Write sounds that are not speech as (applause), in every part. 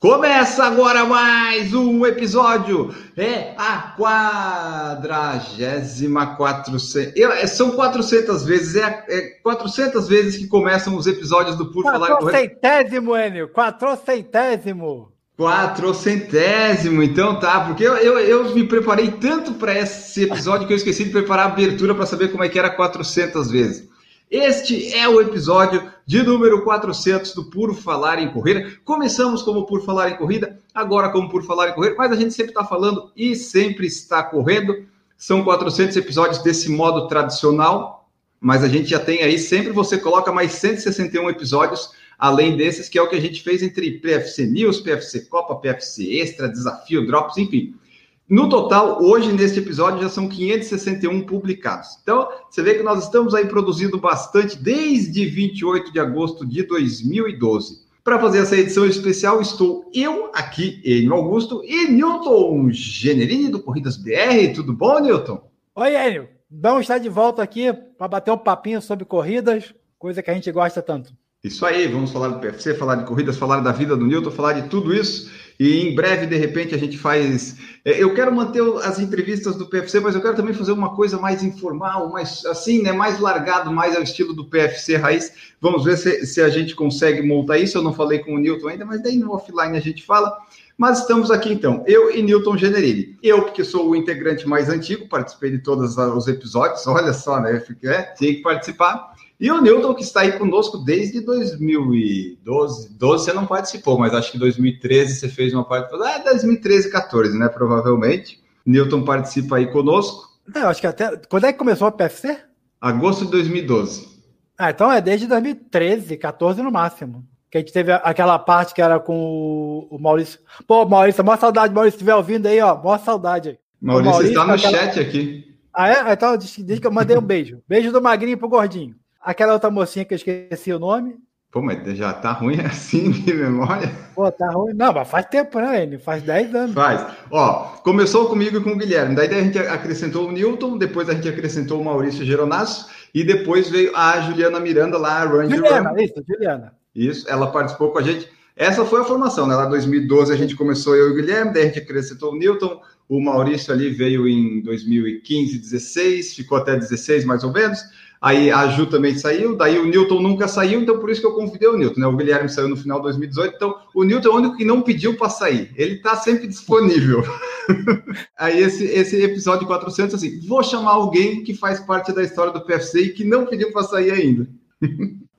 Começa agora mais um episódio. É a quadragésima quatrocentos. é, São 400 vezes, é, é 400 vezes que começam os episódios do Por Falar. Quatrocentésimo, Enio! Quatrocentésimo! Quatrocentésimo, então tá, porque eu, eu, eu me preparei tanto para esse episódio que eu esqueci de preparar a abertura para saber como é que era 400 vezes. Este é o episódio de número 400 do Por Falar em Corrida. Começamos como Por Falar em Corrida, agora como Por Falar em Correr, mas a gente sempre está falando e sempre está correndo. São 400 episódios desse modo tradicional, mas a gente já tem aí, sempre você coloca mais 161 episódios além desses, que é o que a gente fez entre PFC News, PFC Copa, PFC Extra, Desafio, Drops, enfim. No total, hoje, neste episódio, já são 561 publicados. Então, você vê que nós estamos aí produzindo bastante desde 28 de agosto de 2012. Para fazer essa edição especial, estou eu aqui, Enio Augusto, e Newton Generini, do Corridas BR. Tudo bom, Newton? Oi, Enio! Vamos estar de volta aqui para bater um papinho sobre corridas, coisa que a gente gosta tanto. Isso aí, vamos falar do PFC, falar de corridas, falar da vida do Newton, falar de tudo isso. E em breve, de repente, a gente faz. é, Eu quero manter as entrevistas do PFC, mas eu quero também fazer uma coisa mais informal, mais assim, né? Mais largado, mais ao estilo do PFC raiz. Vamos ver se, se a gente consegue montar isso. Eu não falei com o Newton ainda, mas daí no offline a gente fala. Mas estamos aqui então, eu e Newton Generini. Eu, porque sou o integrante mais antigo, participei de todos os episódios, olha só, né? Fiquei, é, tinha que participar. E o Newton, que está aí conosco desde 2012. 12 você não participou, mas acho que 2013 você fez uma parte. Ah, 2013, 14, né? Provavelmente. Newton participa aí conosco. Não, acho que até. Quando é que começou o PFC? Agosto de 2012. Ah, então é desde 2013, 14 no máximo. Que a gente teve aquela parte que era com o- Maurício. Pô, Maurício, maior saudade, Maurício, se estiver ouvindo aí, ó, maior saudade aí. Maurício, Maurício, está no aquela- chat aqui. Ah, é? Então, diz que eu mandei um beijo. Beijo do magrinho pro gordinho. Aquela outra mocinha que eu esqueci o nome. Pô, mas já tá ruim (laughs) assim de memória? Pô, tá ruim. Não, mas faz tempo, né, Enio? Faz 10 anos. Faz. Ó, começou comigo e com o Guilherme. Daí a gente acrescentou o Newton, depois a gente acrescentou o Maurício Geronasso e depois veio a Juliana Miranda lá, a Run de Run. Juliana, isso, Juliana. Isso, ela participou com a gente. Essa foi a formação, né? Lá em 2012 a gente começou eu e o Guilherme, daí a gente acrescentou o Newton, o Maurício ali veio em 2015, 16, ficou até 16 mais ou menos. Aí a Ju também saiu, daí o Newton nunca saiu, então por isso que eu convidei o Newton, né? O Guilherme saiu no final de 2018, então o Newton é o único que não pediu para sair. Ele está sempre disponível. (laughs) Aí esse, esse episódio 400, assim, vou chamar alguém que faz parte da história do PFC e que não pediu para sair ainda. (laughs)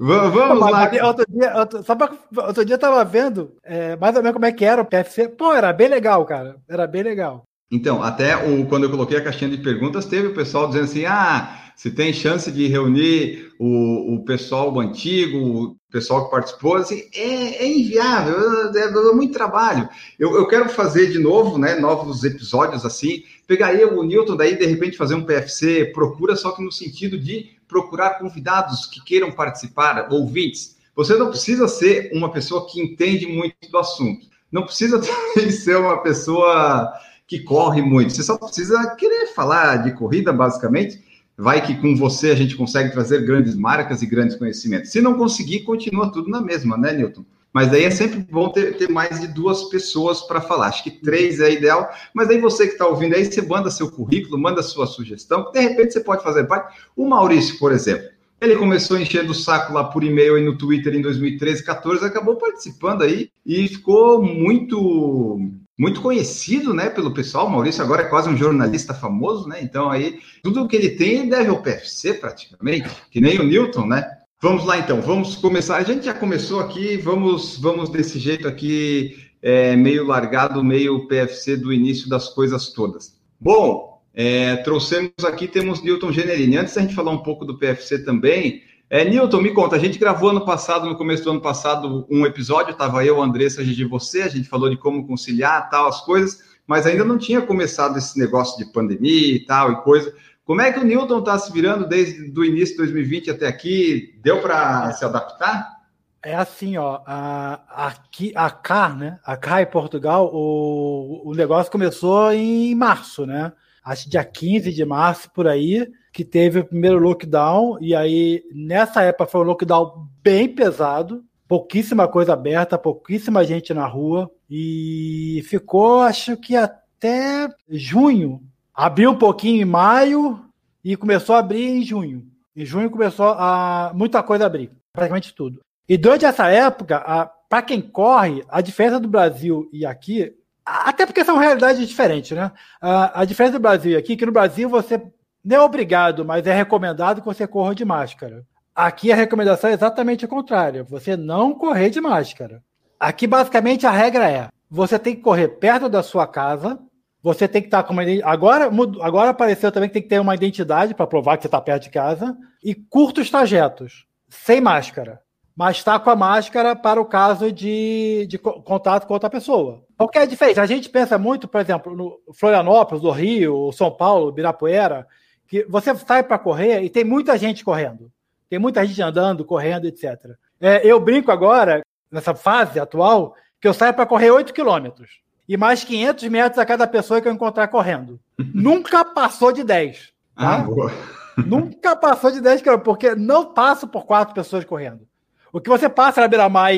Va- Vamos Mas, lá. Outro dia, outro, só pra, outro dia eu tava vendo é, mais ou menos como é que era o PFC. Pô, era bem legal, cara. Era bem legal. Então, até o, quando eu coloquei a caixinha de perguntas, teve o pessoal dizendo assim: ah, se tem chance de reunir o, o pessoal antigo, o pessoal que participou, assim, é, é inviável, é, é muito trabalho. Eu, eu quero fazer de novo, né, novos episódios assim, pegar eu, o Newton, daí de repente fazer um PFC, procura, só que no sentido de procurar convidados que queiram participar, ouvintes. Você não precisa ser uma pessoa que entende muito do assunto. Não precisa (laughs) ser uma pessoa que corre muito. Você só precisa querer falar de corrida, basicamente. Vai que com você a gente consegue trazer grandes marcas e grandes conhecimentos. Se não conseguir, continua tudo na mesma, né, Newton? Mas daí é sempre bom ter, ter mais de duas pessoas para falar. Acho que três é ideal. Mas aí você que está ouvindo aí, você manda seu currículo, manda sua sugestão. De repente você pode fazer parte. O Maurício, por exemplo, ele começou enchendo o saco lá por e-mail e no Twitter em 2013, 14, acabou participando aí e ficou muito muito conhecido, né, pelo pessoal. Maurício agora é quase um jornalista famoso, né? Então aí tudo que ele tem ele deve ao PFC praticamente, que nem o Newton, né? Vamos lá então, vamos começar. A gente já começou aqui, vamos vamos desse jeito aqui, é, meio largado, meio PFC do início das coisas todas. Bom, é, trouxemos aqui, temos Newton Generini. Antes da gente falar um pouco do PFC também, é, Newton, me conta, a gente gravou ano passado, no começo do ano passado, um episódio, estava eu, Andressa, Gigi você, a gente falou de como conciliar tal, as coisas, mas ainda não tinha começado esse negócio de pandemia e tal e coisa. Como é que o Newton está se virando desde o início de 2020 até aqui? Deu para se adaptar? É assim, ó, a, aqui, a CAR, né? A CAR em Portugal, o, o negócio começou em março, né? Acho dia 15 de março, por aí, que teve o primeiro lockdown, e aí, nessa época, foi um lockdown bem pesado, pouquíssima coisa aberta, pouquíssima gente na rua, e ficou, acho que até junho. Abriu um pouquinho em maio e começou a abrir em junho. Em junho começou a muita coisa abrir, praticamente tudo. E durante essa época, para quem corre, a diferença do Brasil e aqui, até porque são realidades diferentes, né? A, a diferença do Brasil aqui, que no Brasil você não é obrigado, mas é recomendado que você corra de máscara. Aqui a recomendação é exatamente a contrária, você não correr de máscara. Aqui basicamente a regra é: você tem que correr perto da sua casa, você tem que estar com uma agora agora apareceu também que tem que ter uma identidade para provar que você está perto de casa e curtos trajetos, sem máscara mas está com a máscara para o caso de, de contato com outra pessoa. O que é diferente? A gente pensa muito, por exemplo, no Florianópolis, no Rio, São Paulo, Birapuera, que você sai para correr e tem muita gente correndo. Tem muita gente andando, correndo, etc. É, eu brinco agora, nessa fase atual, que eu saio para correr 8 quilômetros. E mais 500 metros a cada pessoa que eu encontrar correndo. (laughs) Nunca passou de 10. Tá? Ah, boa. (laughs) Nunca passou de 10 quilômetros, porque não passo por quatro pessoas correndo. O que você passa na beira-mar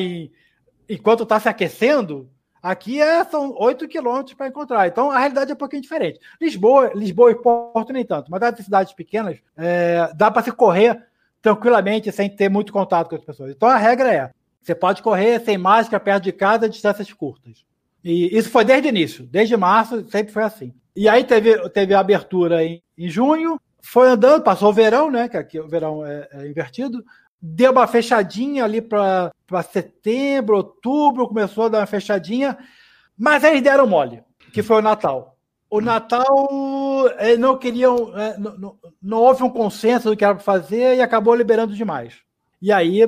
enquanto está se aquecendo, aqui é, são 8 quilômetros para encontrar. Então a realidade é um pouquinho diferente. Lisboa, Lisboa e Porto nem tanto, mas nas cidades pequenas é, dá para se correr tranquilamente sem ter muito contato com as pessoas. Então a regra é: você pode correr sem máscara perto de casa, distâncias curtas. E isso foi desde o início, desde março sempre foi assim. E aí teve, teve a abertura em, em junho, foi andando, passou o verão, né? Que aqui o verão é, é invertido deu uma fechadinha ali para setembro, outubro, começou a dar uma fechadinha, mas eles deram mole, que foi o Natal. O Natal, eles não queriam, não, não, não houve um consenso do que era para fazer e acabou liberando demais. E aí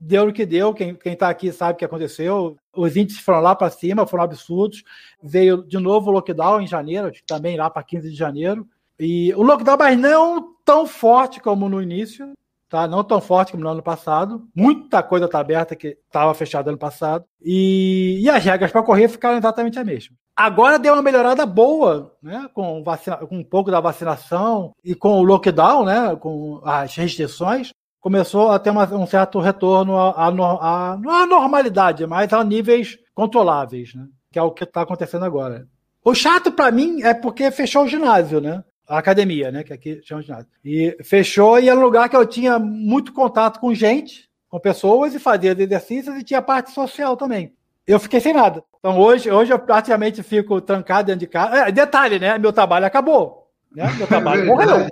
deu o que deu, quem está aqui sabe o que aconteceu. Os índices foram lá para cima, foram absurdos. Veio de novo o lockdown em janeiro, também lá para 15 de janeiro. E o lockdown, mas não tão forte como no início, tá? Não tão forte como no ano passado. Muita coisa está aberta que estava fechada ano passado. E, e as regras para correr ficaram exatamente as mesmas. Agora deu uma melhorada boa, né? Com, vacina, com um pouco da vacinação e com o lockdown, né? Com as restrições, começou a ter uma, um certo retorno à, à, à normalidade, mas a níveis controláveis, né? Que é o que está acontecendo agora. O chato para mim é porque fechou o ginásio, né? A academia, né? Que aqui chama de nada. E fechou e era um lugar que eu tinha muito contato com gente, com pessoas e fazia exercícios e tinha parte social também. Eu fiquei sem nada. Então hoje, hoje eu praticamente fico trancado dentro de casa. É, detalhe, né? Meu trabalho acabou. Né? Meu (laughs) trabalho morreu.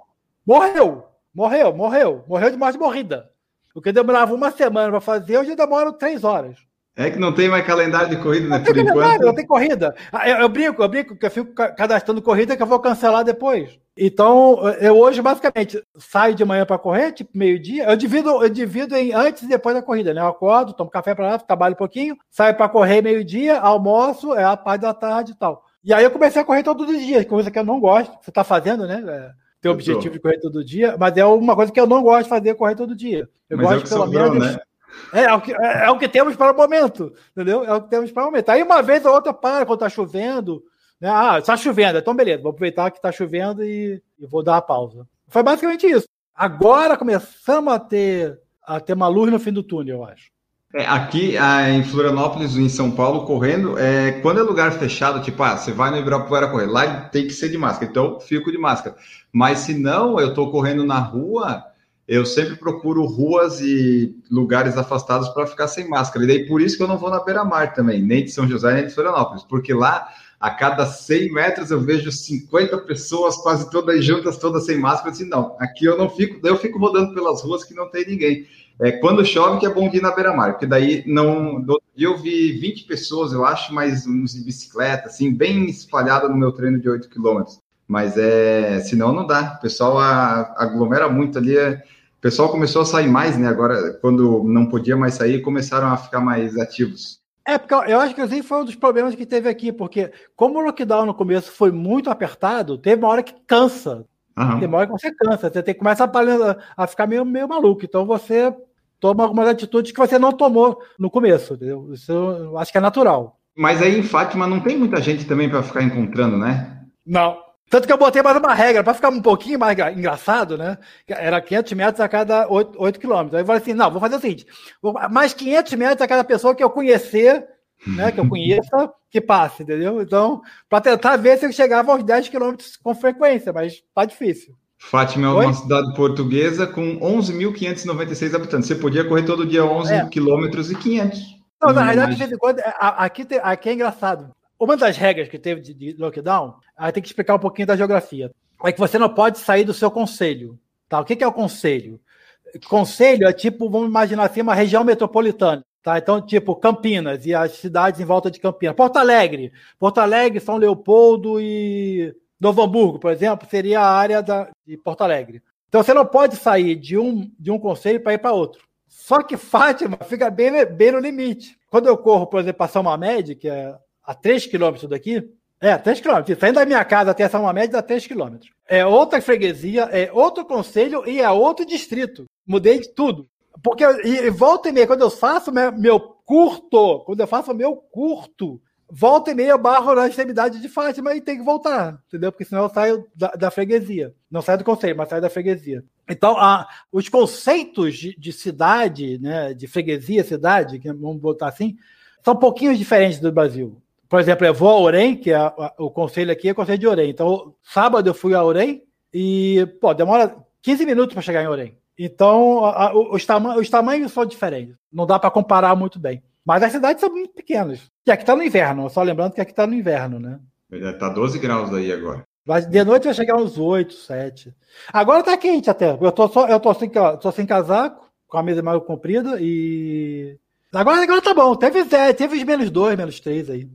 Morreu. Morreu, morreu. Morreu de morte morrida. O que demorava uma semana para fazer, hoje demora três horas. É que não tem mais calendário de corrida, né? Não por enquanto. Não tem corrida. Ah, eu, eu, brinco, eu brinco que eu fico cadastrando corrida que eu vou cancelar depois. Então, eu hoje, basicamente, saio de manhã para correr, tipo meio-dia. Eu divido, eu divido em antes e depois da corrida, né? Eu acordo, tomo café para lá, trabalho um pouquinho, saio para correr meio-dia, almoço, é a parte da tarde e tal. E aí eu comecei a correr todos os dias, coisa que eu não gosto. Você está fazendo, né? É, tem o objetivo de correr todo dia, mas é uma coisa que eu não gosto de fazer, correr todo dia. Eu mas gosto, é pelo menos. Né? É, é, o que, é, é, o que temos para o momento, entendeu? É o que temos para o momento. Aí uma vez ou outra para quando está chovendo. Né? Ah, está chovendo, então beleza, vou aproveitar que está chovendo e, e, vou dar a pausa. Foi basicamente isso. Agora começamos a ter, a ter uma luz no fim do túnel, eu acho. É, aqui em Florianópolis, em São Paulo, correndo, é, quando é lugar fechado, tipo, ah, você vai no Ibirapuera correr, lá tem que ser de máscara, então fico de máscara. Mas se não, eu estou correndo na rua, eu sempre procuro ruas e lugares afastados para ficar sem máscara. E daí por isso que eu não vou na beira-mar também, nem de São José, nem de Florianópolis, porque lá a cada 100 metros eu vejo 50 pessoas quase todas juntas, todas sem máscara. Assim, não, aqui eu não fico, daí eu fico rodando pelas ruas que não tem ninguém. É quando chove que é bom ir na beira-mar, porque daí não. Eu vi 20 pessoas, eu acho, mas uns de bicicleta, assim, bem espalhada no meu treino de 8 quilômetros. Mas é, senão não dá. O pessoal aglomera muito ali. É, o pessoal começou a sair mais, né? Agora, quando não podia mais sair, começaram a ficar mais ativos. É, porque eu acho que assim foi um dos problemas que teve aqui, porque como o lockdown no começo foi muito apertado, teve uma hora que cansa. Uhum. Tem hora que você cansa, você tem, começa a, a ficar meio, meio maluco. Então você toma algumas atitudes que você não tomou no começo. Entendeu? Isso eu acho que é natural. Mas aí em Fátima não tem muita gente também para ficar encontrando, né? Não. Tanto que eu botei mais uma regra, para ficar um pouquinho mais engraçado, né? Era 500 metros a cada 8, 8 quilômetros. Aí eu falei assim: não, vou fazer o seguinte: mais 500 metros a cada pessoa que eu conhecer, né? Que eu conheça, que passe, entendeu? Então, para tentar ver se eu chegava aos 10 quilômetros com frequência, mas tá difícil. Fátima é uma Oi? cidade portuguesa com 11.596 habitantes. Você podia correr todo dia 11 é. quilômetros e 500. Não, na realidade, de vez em quando, aqui, aqui é engraçado. Uma das regras que teve de, de lockdown, aí tem que explicar um pouquinho da geografia. É que você não pode sair do seu conselho. Tá? O que, que é o conselho? Conselho é tipo, vamos imaginar assim, uma região metropolitana. Tá? Então, tipo, Campinas e as cidades em volta de Campinas. Porto Alegre. Porto Alegre, São Leopoldo e Novo Hamburgo, por exemplo, seria a área da, de Porto Alegre. Então você não pode sair de um, de um conselho para ir para outro. Só que Fátima fica bem, bem no limite. Quando eu corro, por exemplo, para São Mamed, que é a 3 quilômetros daqui. É, 3 quilômetros. Saindo da minha casa até São Mamed dá 3 quilômetros. É outra freguesia, é outro conselho e é outro distrito. Mudei de tudo. Porque e, volta e meia, quando eu faço meu, meu curto, quando eu faço meu curto, volta e meia eu barro na extremidade de Fátima e tem que voltar, entendeu? Porque senão eu saio da, da freguesia. Não saio do conselho, mas saio da freguesia. Então, a, os conceitos de, de, cidade, né, de freguesia, cidade, que vamos botar assim, são um pouquinho diferentes do Brasil. Por exemplo, eu vou a Orem, que é a, o conselho aqui é o conselho de Orem. Então, sábado eu fui a Orem e, pô, demora 15 minutos para chegar em Orem. Então, a, a, os, tama os tamanhos são diferentes. Não dá para comparar muito bem. Mas as cidades são muito pequenas. E aqui está no inverno, só lembrando que aqui está no inverno, né? Está 12 graus aí agora. De noite vai chegar uns 8, 7. Agora tá quente até. Eu tô, só, eu tô, sem, tô sem casaco, com a mesa mais comprida e. Agora, agora tá bom. Teve, teve menos 2, menos 3 aí.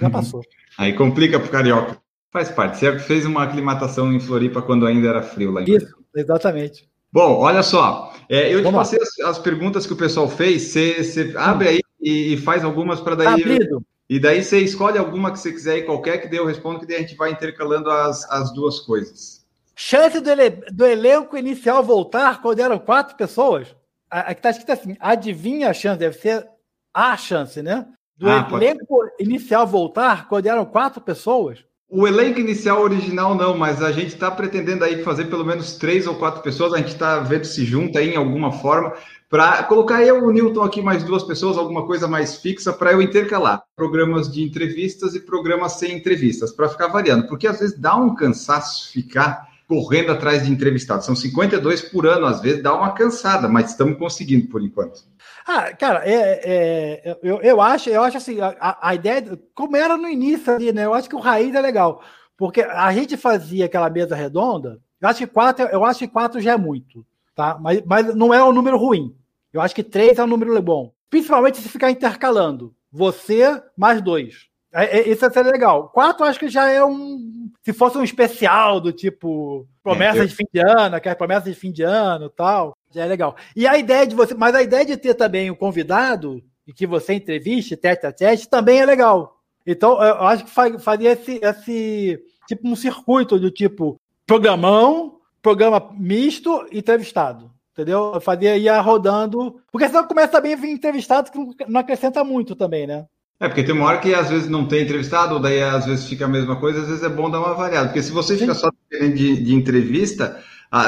Já passou. (laughs) Aí complica pro carioca. Faz parte. Você fez uma aclimatação em Floripa quando ainda era frio lá em Isso, exatamente. Bom, olha só. É, eu te passei as, as, perguntas que o pessoal fez. Você, abre aí e, e faz algumas para daí. Abrido. E daí você escolhe alguma que você quiser aí, qualquer que dê eu respondo, que daí a gente vai intercalando as, as duas coisas. Chance do, ele, do elenco inicial voltar quando eram quatro pessoas? Aqui está escrito assim: adivinha a chance, deve ser a chance, né? Do ah, elenco inicial voltar quando eram quatro pessoas? O elenco inicial original não, mas a gente está pretendendo aí fazer pelo menos três ou quatro pessoas. A gente está vendo se junta aí em alguma forma para colocar eu, o Newton aqui mais duas pessoas, alguma coisa mais fixa para eu intercalar programas de entrevistas e programas sem entrevistas para ficar variando, porque às vezes dá um cansaço ficar correndo atrás de entrevistados. São 52 por ano, às vezes dá uma cansada, mas estamos conseguindo por enquanto. Ah, cara, é, é, eu, eu acho, eu acho assim, a, a ideia, como era no início ali, né? Eu acho que o raiz é legal. Porque a gente fazia aquela mesa redonda, eu acho que quatro, eu acho que quatro já é muito, tá? Mas, mas não é um número ruim. Eu acho que três é um número bom. Principalmente se ficar intercalando. Você mais dois. É, é, isso seria legal. Quatro, acho que já é um. Se fosse um especial do tipo promessas é, eu... de fim de ano, aquelas promessas de fim de ano tal. Já é legal. E a ideia de você, mas a ideia de ter também o convidado e que você entreviste tete a tete também é legal. Então, eu acho que faria esse, esse tipo um circuito do tipo programão, programa misto, entrevistado. Entendeu? Eu fazia ia rodando. Porque senão começa também a vir entrevistado que não acrescenta muito também, né? É, porque tem uma hora que às vezes não tem entrevistado, ou daí às vezes fica a mesma coisa, às vezes é bom dar uma variada. Porque se você fica só de, de entrevista,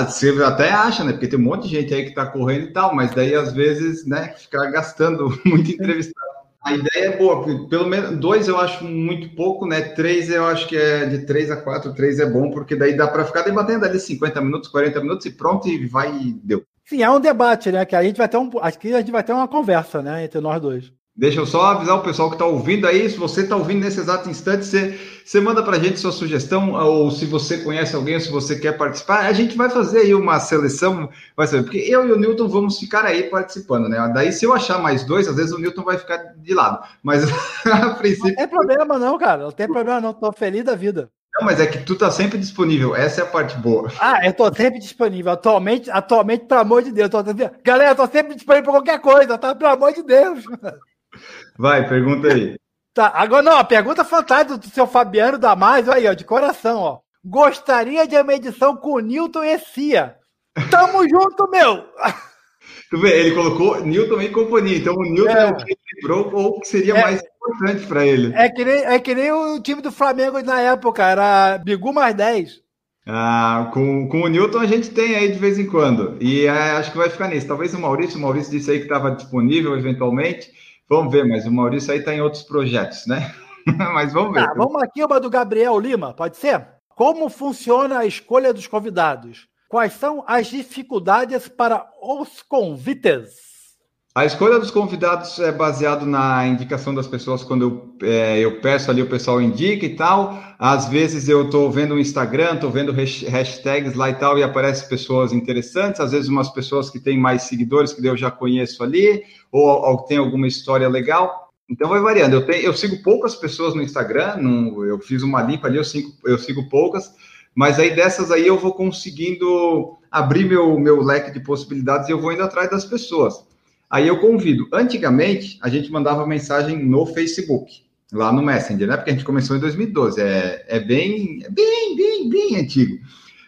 você até acha, né? Porque tem um monte de gente aí que está correndo e tal, mas daí às vezes, né, ficar gastando (laughs) muito entrevistado. A ideia é boa, pelo menos dois eu acho muito pouco, né? Três eu acho que é de três a quatro, três é bom, porque daí dá para ficar debatendo ali 50 minutos, 40 minutos e pronto, e vai e deu. Sim, é um debate, né? Que a gente vai ter um. Acho que a gente vai ter uma conversa, né, entre nós dois. Deixa eu só avisar o pessoal que está ouvindo aí. Se você está ouvindo nesse exato instante, você, você manda para a gente sua sugestão, ou se você conhece alguém, ou se você quer participar. A gente vai fazer aí uma seleção, vai ser, porque eu e o Newton vamos ficar aí participando, né? Daí, se eu achar mais dois, às vezes o Newton vai ficar de lado. Mas (laughs) a princípio. Não tem problema, não, cara. Não tem problema, não. Estou feliz da vida. Não, mas é que tu tá sempre disponível. Essa é a parte boa. Ah, eu tô sempre disponível. Atualmente, atualmente, pelo amor de Deus. Tô... Galera, eu tô sempre disponível para qualquer coisa, tá? Pelo amor de Deus. Vai, pergunta aí. Tá, agora não, a pergunta fantástica do seu Fabiano Damasio aí, ó, de coração, ó. Gostaria de uma edição com o Newton e Cia. Tamo (laughs) junto, meu! Tu vê, ele colocou Newton e companhia. Então o Newton é, é o que lembrou ou o que seria é, mais importante para ele. É que, nem, é que nem o time do Flamengo na época, era Bigu mais 10. Ah, com, com o Newton a gente tem aí de vez em quando. E é, acho que vai ficar nisso. Talvez o Maurício, o Maurício disse aí que estava disponível eventualmente. Vamos ver, mas o Maurício aí está em outros projetos, né? (laughs) mas vamos ver. Tá, vamos aqui, uma do Gabriel Lima, pode ser? Como funciona a escolha dos convidados? Quais são as dificuldades para os convites? A escolha dos convidados é baseado na indicação das pessoas quando eu, é, eu peço ali, o pessoal indica e tal. Às vezes eu estou vendo o Instagram, estou vendo hashtags lá e tal, e aparecem pessoas interessantes, às vezes umas pessoas que têm mais seguidores que eu já conheço ali, ou, ou tem alguma história legal. Então vai variando. Eu, tenho, eu sigo poucas pessoas no Instagram, eu fiz uma limpa ali, eu sigo, eu sigo poucas, mas aí dessas aí eu vou conseguindo abrir meu, meu leque de possibilidades e eu vou indo atrás das pessoas. Aí eu convido. Antigamente, a gente mandava mensagem no Facebook, lá no Messenger, né? Porque a gente começou em 2012. É, é bem, bem, bem, bem antigo.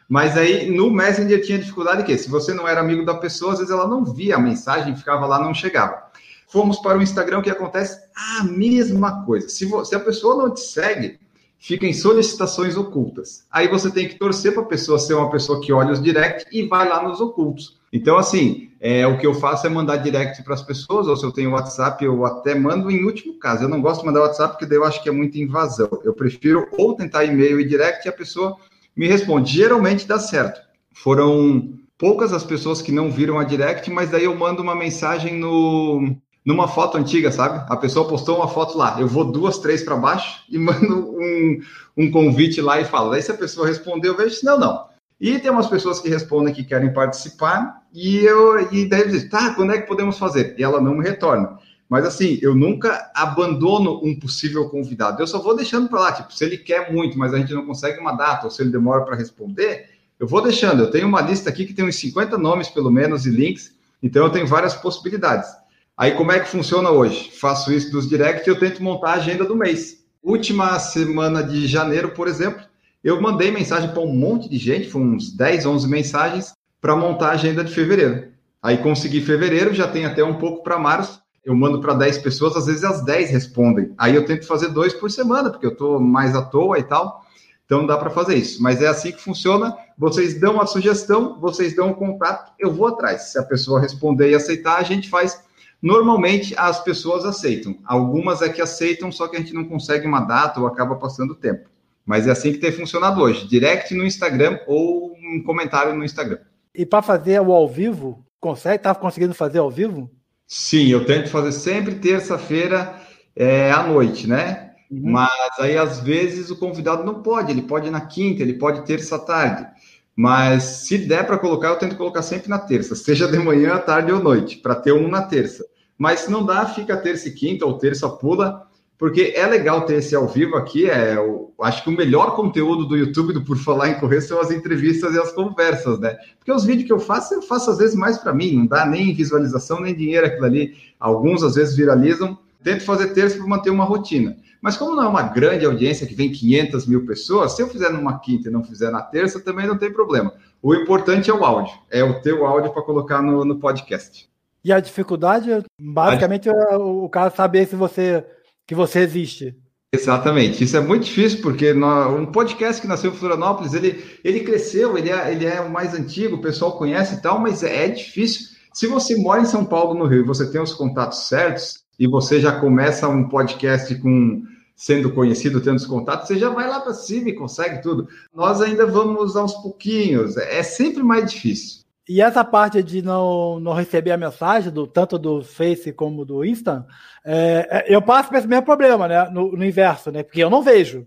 Mas aí no Messenger tinha dificuldade que se você não era amigo da pessoa, às vezes ela não via a mensagem, ficava lá, não chegava. Fomos para o Instagram, o que acontece? A mesma coisa. Se, você, se a pessoa não te segue, fica em solicitações ocultas. Aí você tem que torcer para a pessoa ser uma pessoa que olha os direct e vai lá nos ocultos. Então, assim, é, o que eu faço é mandar direct para as pessoas, ou se eu tenho WhatsApp, eu até mando em último caso. Eu não gosto de mandar WhatsApp porque daí eu acho que é muita invasão. Eu prefiro ou tentar e-mail e direct e a pessoa me responde. Geralmente dá certo. Foram poucas as pessoas que não viram a direct, mas daí eu mando uma mensagem no, numa foto antiga, sabe? A pessoa postou uma foto lá, eu vou duas, três para baixo e (laughs) mando um, um convite lá e falo. Daí se a pessoa responder, eu vejo, não, não. E tem umas pessoas que respondem que querem participar e eu e daí diz, tá, quando é que podemos fazer? E ela não me retorna. Mas assim, eu nunca abandono um possível convidado. Eu só vou deixando para lá, tipo, se ele quer muito, mas a gente não consegue uma data, ou se ele demora para responder, eu vou deixando. Eu tenho uma lista aqui que tem uns 50 nomes, pelo menos, e links, então eu tenho várias possibilidades. Aí, como é que funciona hoje? Faço isso dos direct e eu tento montar a agenda do mês. Última semana de janeiro, por exemplo, eu mandei mensagem para um monte de gente, foram uns 10, 11 mensagens, para montar a agenda de fevereiro. Aí consegui fevereiro, já tem até um pouco para março. Eu mando para 10 pessoas, às vezes as 10 respondem. Aí eu tento fazer dois por semana, porque eu estou mais à toa e tal. Então dá para fazer isso. Mas é assim que funciona. Vocês dão a sugestão, vocês dão o contato, eu vou atrás. Se a pessoa responder e aceitar, a gente faz. Normalmente as pessoas aceitam. Algumas é que aceitam, só que a gente não consegue uma data ou acaba passando tempo. Mas é assim que tem funcionado hoje: direct no Instagram ou um comentário no Instagram. E para fazer o ao vivo, consegue? Estava conseguindo fazer ao vivo? Sim, eu tento fazer sempre terça-feira é, à noite, né? Uhum. Mas aí às vezes o convidado não pode, ele pode na quinta, ele pode terça à tarde. Mas se der para colocar, eu tento colocar sempre na terça, seja de manhã, tarde ou noite, para ter um na terça. Mas se não dá, fica terça e quinta ou terça pula porque é legal ter esse ao vivo aqui. É, eu acho que o melhor conteúdo do YouTube do Por Falar em Correr são as entrevistas e as conversas, né? Porque os vídeos que eu faço, eu faço às vezes mais para mim, não dá nem visualização nem dinheiro aquilo ali. Alguns às vezes viralizam. Tento fazer terça para manter uma rotina. Mas como não é uma grande audiência que vem 500 mil pessoas, se eu fizer numa quinta e não fizer na terça, também não tem problema. O importante é o áudio, é o teu áudio para colocar no, no podcast. E a dificuldade, basicamente, a... É o cara saber se você que você existe. Exatamente, isso é muito difícil porque um podcast que nasceu em Florianópolis, ele, ele cresceu, ele é, ele é o mais antigo, o pessoal conhece e tal, mas é, é difícil. Se você mora em São Paulo, no Rio, você tem os contatos certos e você já começa um podcast com sendo conhecido, tendo os contatos, você já vai lá para cima e consegue tudo. Nós ainda vamos aos pouquinhos, é sempre mais difícil. E essa parte de não, não receber a mensagem, do, tanto do Face como do Insta, é, é, eu passo por esse mesmo problema, né? No, no, inverso, né? Porque eu não vejo.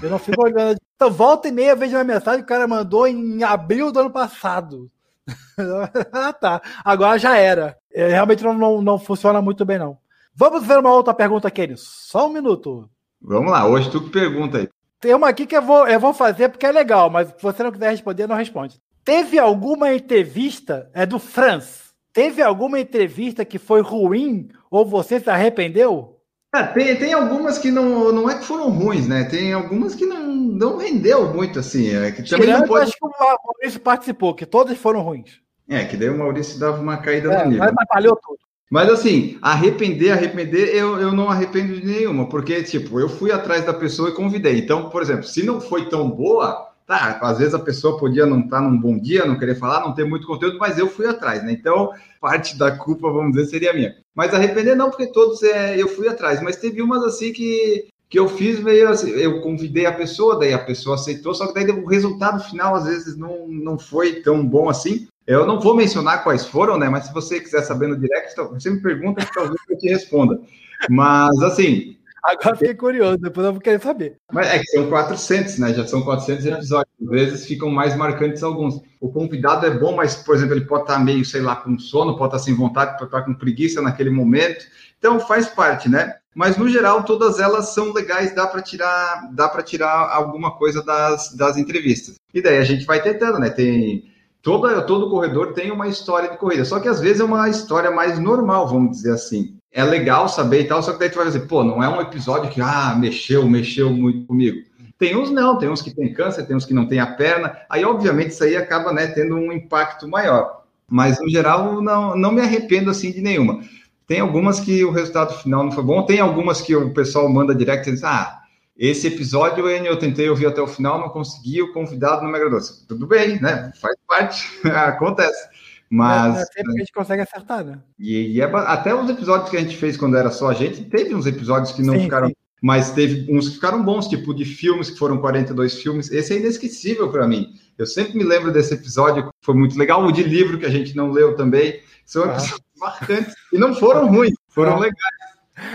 Eu não fico olhando. (laughs) Então, volta e meia, vejo uma mensagem que o cara mandou em abril do ano passado. (laughs) ah, tá. Agora já era. É, realmente não, não, não, funciona muito bem, não. Vamos ver uma outra pergunta, Kenny. Só um minuto. Vamos lá, hoje tu que pergunta aí. Tem uma aqui que eu vou, eu vou fazer porque é legal, mas se você não quiser responder, não responde. Teve alguma entrevista, é do Franz, teve alguma entrevista que foi ruim ou você se arrependeu? É, tem, tem algumas que não, não é que foram ruins, né? Tem algumas que não, não rendeu muito, assim. É, que também Tirando, não pode... acho que o Maurício participou, que todas foram ruins. É, que daí o Maurício dava uma caída É, no nível. mas valeu tudo. Mas assim, arrepender, arrepender, eu, eu não arrependo de nenhuma, porque, tipo, eu fui atrás da pessoa e convidei. Então, por exemplo, se não foi tão boa, tá, às vezes a pessoa podia não estar num bom dia, não querer falar, não ter muito conteúdo, mas eu fui atrás, né? Então, parte da culpa, vamos dizer, seria minha. Mas arrepender não, porque todos é, eu fui atrás, mas teve umas assim que, que eu fiz meio assim, eu convidei a pessoa, daí a pessoa aceitou, só que daí o resultado final às vezes não, não foi tão bom assim. Eu não vou mencionar quais foram, né? Mas se você quiser saber no direct, você me pergunta que talvez eu te responda. Mas assim, Agora fiquei curioso, depois eu vou querer saber. mas é que são 400, né? Já são 400 episódios. Às vezes ficam mais marcantes alguns. O convidado é bom, mas, por exemplo, ele pode estar meio, sei lá, com sono, pode estar sem vontade, pode estar com preguiça naquele momento. Então faz parte, né? Mas no geral, todas elas são legais, dá para tirar, dá para tirar alguma coisa das, das entrevistas. E daí a gente vai tentando, né? Tem todo, todo corredor tem uma história de corrida, só que às vezes é uma história mais normal, vamos dizer assim. É legal saber e tal, só que daí tu vai dizer, pô, não é um episódio que, ah, mexeu, mexeu muito comigo. Tem uns não, tem uns que tem câncer, tem uns que não tem a perna. Aí, obviamente, isso aí acaba né, tendo um impacto maior. Mas, no geral, não, não me arrependo assim de nenhuma. Tem algumas que o resultado final não foi bom, tem algumas que o pessoal manda direct e diz, ah, esse episódio eu tentei ouvir até o final, não consegui, o convidado não me agradou. Tudo bem, né? Faz parte, (laughs) acontece. Mas. É sempre que a gente consegue acertar, né? E, e é, até os episódios que a gente fez quando era só a gente, teve uns episódios que não Sim, ficaram. sim. Mas teve uns que ficaram bons, tipo de filmes, que foram 42 filmes. Esse é inesquecível para mim. Eu sempre me lembro desse episódio, foi muito legal. O de livro, que a gente não leu também. São Ah. episódios (laughs) marcantes. E não foram ruins, foram Ah. legais.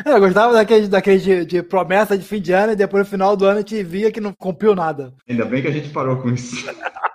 É, Eu gostava daquele, daquele de, de promessa de fim de ano e depois no final do ano a gente via que não cumpriu nada. Ainda bem que a gente parou com isso. (laughs)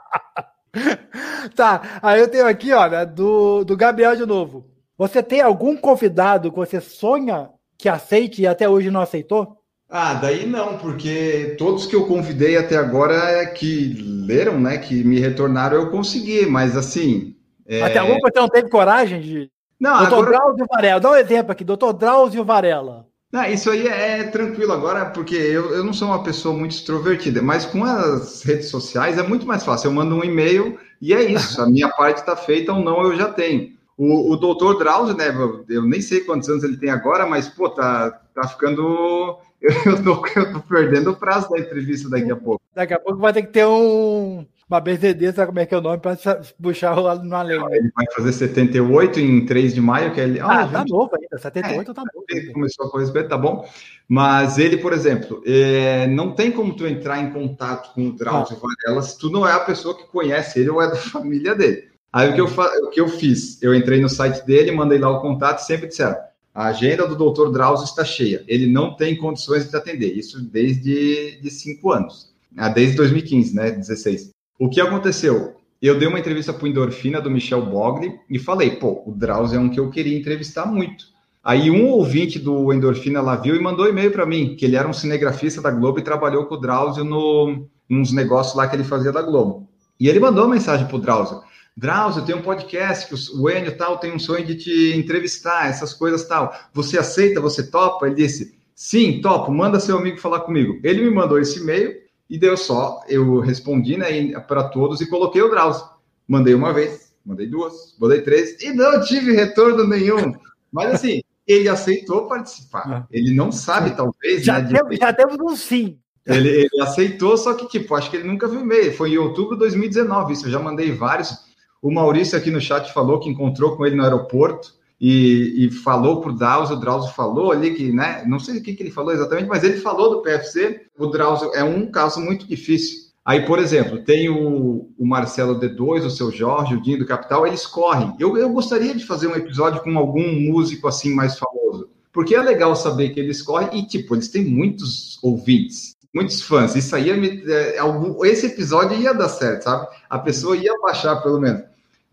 (laughs) Tá, aí eu tenho aqui, olha, do, do Gabriel de novo. Você tem algum convidado que você sonha que aceite e até hoje não aceitou? Ah, daí não, porque todos que eu convidei até agora é que leram, né, que me retornaram, eu consegui, mas assim. é- Até algum que você não teve coragem de. Não, Doutor agora. Drauzio Varela, dá um exemplo aqui, doutor Drauzio Varela. Isso aí é tranquilo agora, porque eu, eu não sou uma pessoa muito extrovertida, mas com as redes sociais é muito mais fácil. Eu mando um e-mail e é isso. A minha parte está feita ou não, eu já tenho. O, o doutor Drauzio, né? Eu, eu nem sei quantos anos ele tem agora, mas, pô, tá, tá ficando. (laughs) Eu tô, eu tô perdendo o prazo da entrevista daqui a pouco. Daqui a pouco vai ter que ter um, uma BZD, sabe como é que é o nome, para puxar o lado numa lei. Ele vai fazer 78 em 3 de maio, que é ele. Ah, Ah, tá gente, novo ainda, 78 tá novo. ele começou a correr respeito, tá bom? Mas ele, por exemplo, é, não tem como tu entrar em contato com o Drauzio Varela se tu não é a pessoa que conhece ele ou é da (laughs) família dele. Aí o que eu, fa- o que eu fiz? Eu entrei no site dele, mandei lá o contato e sempre disseram: a agenda do Dr. Drauzio está cheia. Ele não tem condições de te atender. Isso desde de cinco anos. Ah, desde 2015, né? 16. O que aconteceu? Eu dei uma entrevista para o Endorfina do Michel Bogli e falei, pô, o Drauzio é um que eu queria entrevistar muito. Aí um ouvinte do Endorfina lá viu e mandou e-mail para mim, que ele era um cinegrafista da Globo e trabalhou com o Drauzio no, nos negócios lá que ele fazia da Globo. E ele mandou uma mensagem para o Drauzio. Drauzio, tem um podcast que o Enio tal tem um sonho de te entrevistar, essas coisas tal. Você aceita? Você topa? Ele disse, sim, topo, manda seu amigo falar comigo. Ele me mandou esse e-mail e deu só, eu respondi né, para todos e coloquei o Drauzio. Mandei uma vez, mandei duas, mandei três e não tive retorno nenhum. Mas assim, ele aceitou participar. Ele não sabe, talvez, Já, né, de- temos, já temos um sim. ele, ele aceitou, só que, tipo, acho que ele nunca viu e-mail. Foi em outubro de 2019, isso. Eu já mandei vários. O Maurício aqui no chat falou que encontrou com ele no aeroporto e, e falou pro Drauzio. O Drauzio falou ali que, né? Não sei o que, que ele falou exatamente, mas ele falou do PFC. O Drauzio é um caso muito difícil. Aí, por exemplo, tem o, o Marcelo D2, o seu Jorge, o Dinho do Capital, eles correm. Eu, eu gostaria de fazer um episódio com algum músico assim mais famoso. Porque é legal saber que eles correm e, tipo, eles têm muitos ouvintes, muitos fãs. Isso aí, é, algum, esse episódio ia dar certo, sabe? A pessoa ia baixar, pelo menos.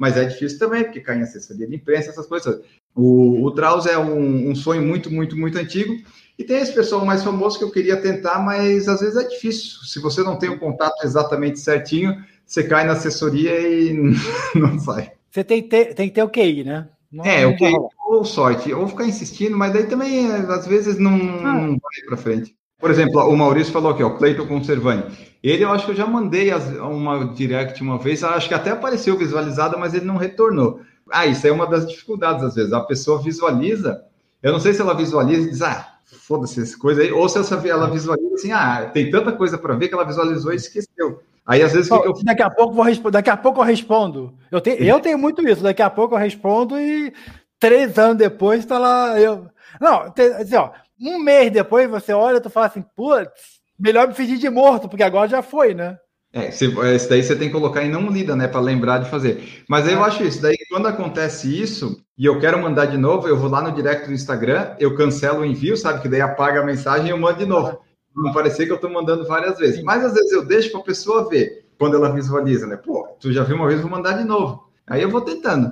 Mas é difícil também, porque cai em assessoria de imprensa, essas coisas. O, o Drauzio é um, um sonho muito, muito, muito antigo. E tem esse pessoal mais famoso que eu queria tentar, mas às vezes é difícil. Se você não tem o contato exatamente certinho, você cai na assessoria e (laughs) não sai. Você tem, que ter- tem que ter o QI, né? Não, É, o rolar. ou sorte, ou ficar insistindo, mas daí também, às vezes, não, Ah. não vai para frente. Por exemplo, o Maurício falou aqui, ó, Cleiton Conservani. Ele, eu acho que eu já mandei as- uma direct uma vez, acho que até apareceu visualizada, mas ele não retornou. Ah, isso é uma das dificuldades, às vezes. A pessoa visualiza, eu não sei se ela visualiza e diz, ah, foda-se essa coisa aí, ou se ela visualiza assim, ah, tem tanta coisa para ver que ela visualizou e esqueceu. Aí, às vezes, que eu Daqui a pouco vou responder. Daqui a pouco eu respondo. Eu tenho, eu tenho muito isso. Daqui a pouco eu respondo e três anos depois tá lá. Eu... Não, tem- assim, ó, um mês depois você olha e tu fala assim, putz, melhor me fingir de morto, porque agora já foi, né? É, você, esse daí você tem que colocar em não lida, né, para lembrar de fazer. Mas eu acho isso, daí quando acontece isso e eu quero mandar de novo, eu vou lá no direct do Instagram, eu cancelo o envio, sabe, que daí apaga a mensagem e eu mando de novo. Não parecer que eu tô mandando várias vezes. Mas às vezes eu deixo para a pessoa ver quando ela visualiza, né? Pô, tu já viu uma vez, vou mandar de novo. Aí eu vou tentando.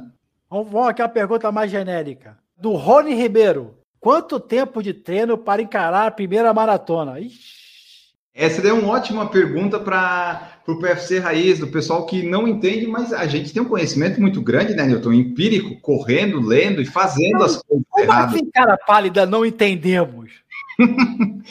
Vamos, vamos aqui uma pergunta mais genérica. Do Rony Ribeiro. Quanto tempo de treino para encarar a primeira maratona? Ixi. Essa é uma ótima pergunta para o PFC Raiz, do pessoal que não entende, mas a gente tem um conhecimento muito grande, né, Newton? Empírico, correndo, lendo e fazendo as coisas Como erradas. assim, cara pálida, não entendemos? (laughs)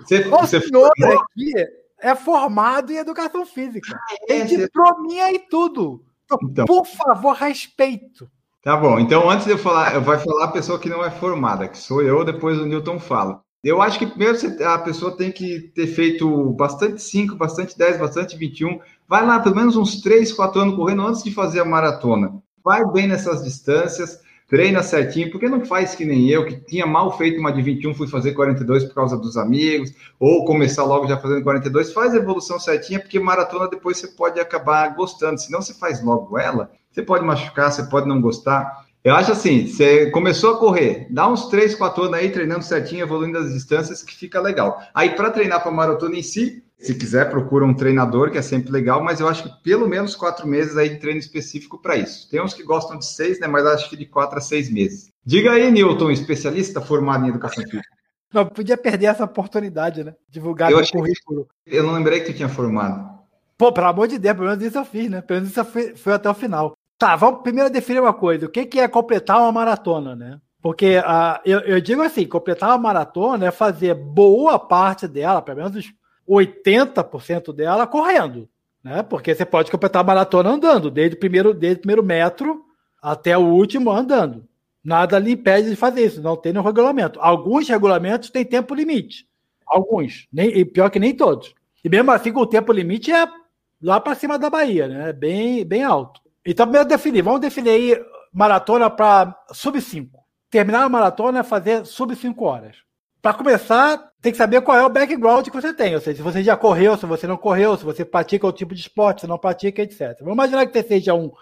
Você, O você senhor formou? aqui é formado em educação física. Tem É, você- diplominha e tudo. Então, Então. Por favor, respeito. Tá bom, então antes de eu falar, vai falar a pessoa que não é formada, que sou eu, depois o Newton fala. Eu acho que primeiro a pessoa tem que ter feito bastante 5, bastante 10, bastante 21. Vai lá, pelo menos uns 3, 4 anos correndo antes de fazer a maratona. Vai bem nessas distâncias, treina certinho, porque não faz que nem eu, que tinha mal feito uma de 21, fui fazer 42 por causa dos amigos, ou começar logo já fazendo 42. Faz a evolução certinha, porque maratona depois você pode acabar gostando. Se não você faz logo ela, você pode machucar, você pode não gostar. Eu acho assim, você começou a correr, dá uns 3, 4 anos aí treinando certinho, evoluindo as distâncias, que fica legal. Aí para treinar para maratona em si, se quiser, procura um treinador, que é sempre legal, mas eu acho que pelo menos quatro meses aí de treino específico para isso. Tem uns que gostam de seis, né? Mas acho que de quatro a seis meses. Diga aí, Newton, especialista formado em educação física. Não, podia perder essa oportunidade, né? Divulgar achei- currículo. Eu não lembrei que tu tinha formado. Pô, pelo amor de Deus, pelo menos isso eu fiz, né? Pelo menos isso eu fui, fui até o final. Tá, vamos primeiro definir uma coisa. O que, que é completar uma maratona, né? Porque ah, eu, eu digo assim, completar uma maratona é fazer boa parte dela, pelo menos os 80% dela, correndo. Né? Porque você pode completar a maratona andando, desde o primeiro, desde o primeiro metro até o último andando. Nada lhe impede de fazer isso, não tem no regulamento. Alguns regulamentos têm tempo limite. Alguns. Nem, e pior que nem todos. E mesmo assim, com o tempo limite é lá para cima da Bahia, né? Bem, bem alto. Então, primeiro definir. Vamos definir aí maratona para sub 5. Terminar a maratona é fazer sub 5 horas. Para começar, tem que saber qual é o background que você tem. Ou seja, se você já correu, se você não correu, se você pratica outro tipo de esporte, se não pratica, etc. Vamos imaginar que você seja um.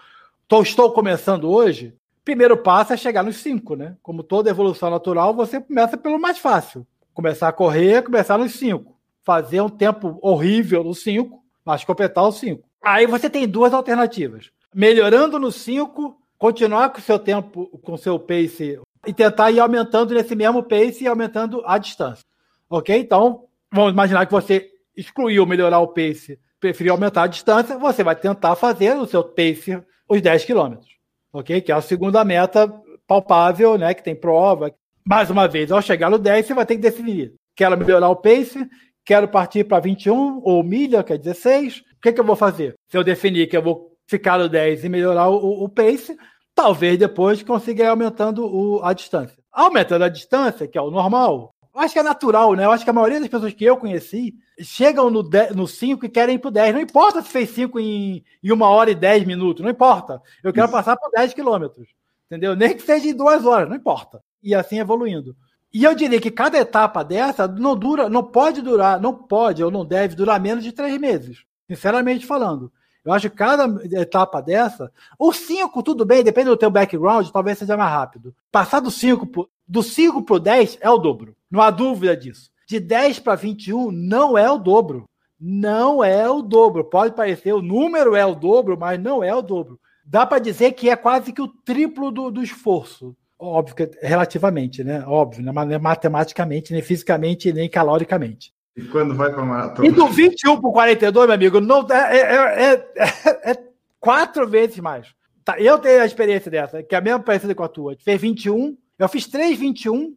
Tô, estou começando hoje. Primeiro passo é chegar nos 5, né? Como toda evolução natural, você começa pelo mais fácil. Começar a correr, começar nos 5. Fazer um tempo horrível nos 5, mas completar os 5. Aí você tem duas alternativas. Melhorando nos 5, continuar com o seu tempo, com o seu pace e tentar ir aumentando nesse mesmo pace e aumentando a distância. Ok? Então, vamos imaginar que você excluiu melhorar o pace, preferiu aumentar a distância, você vai tentar fazer o seu pace os 10 quilômetros. Ok? Que é a segunda meta palpável, né? Que tem prova. Mais uma vez, ao chegar no 10, você vai ter que definir. Quero melhorar o pace, quero partir para 21 ou milha, que é 16. O que, que eu vou fazer? Se eu definir que eu vou ficar no 10 e melhorar o, o pace, talvez depois consiga ir aumentando o, a distância. Aumentando a distância, que é o normal, eu acho que é natural, né? Eu acho que a maioria das pessoas que eu conheci chegam no, 10, no 5 e querem ir pro 10. Não importa se fez 5 em, em uma hora e 10 minutos, não importa. Eu quero Isso. passar por 10 quilômetros. Entendeu? Nem que seja em duas horas, não importa. E assim evoluindo. E eu diria que cada etapa dessa não dura, não pode durar, não pode ou não deve durar menos de três meses. Sinceramente falando. Eu acho que cada etapa dessa, o 5, tudo bem, depende do teu background, talvez seja mais rápido. Passar do 5 pro, do 5 para o 10 é o dobro. Não há dúvida disso. De 10 para 21 não é o dobro. Não é o dobro. Pode parecer, o número é o dobro, mas não é o dobro. Dá para dizer que é quase que o triplo do, do esforço. Óbvio que relativamente, né? Óbvio, né? é matematicamente, nem fisicamente, nem caloricamente. E quando vai para maratona? E do 21 para 42, meu amigo, não, é, é, é, é, é quatro vezes mais. Tá, eu tenho a experiência dessa, que é a mesma parecida com a tua. Fez 21, eu fiz 3,21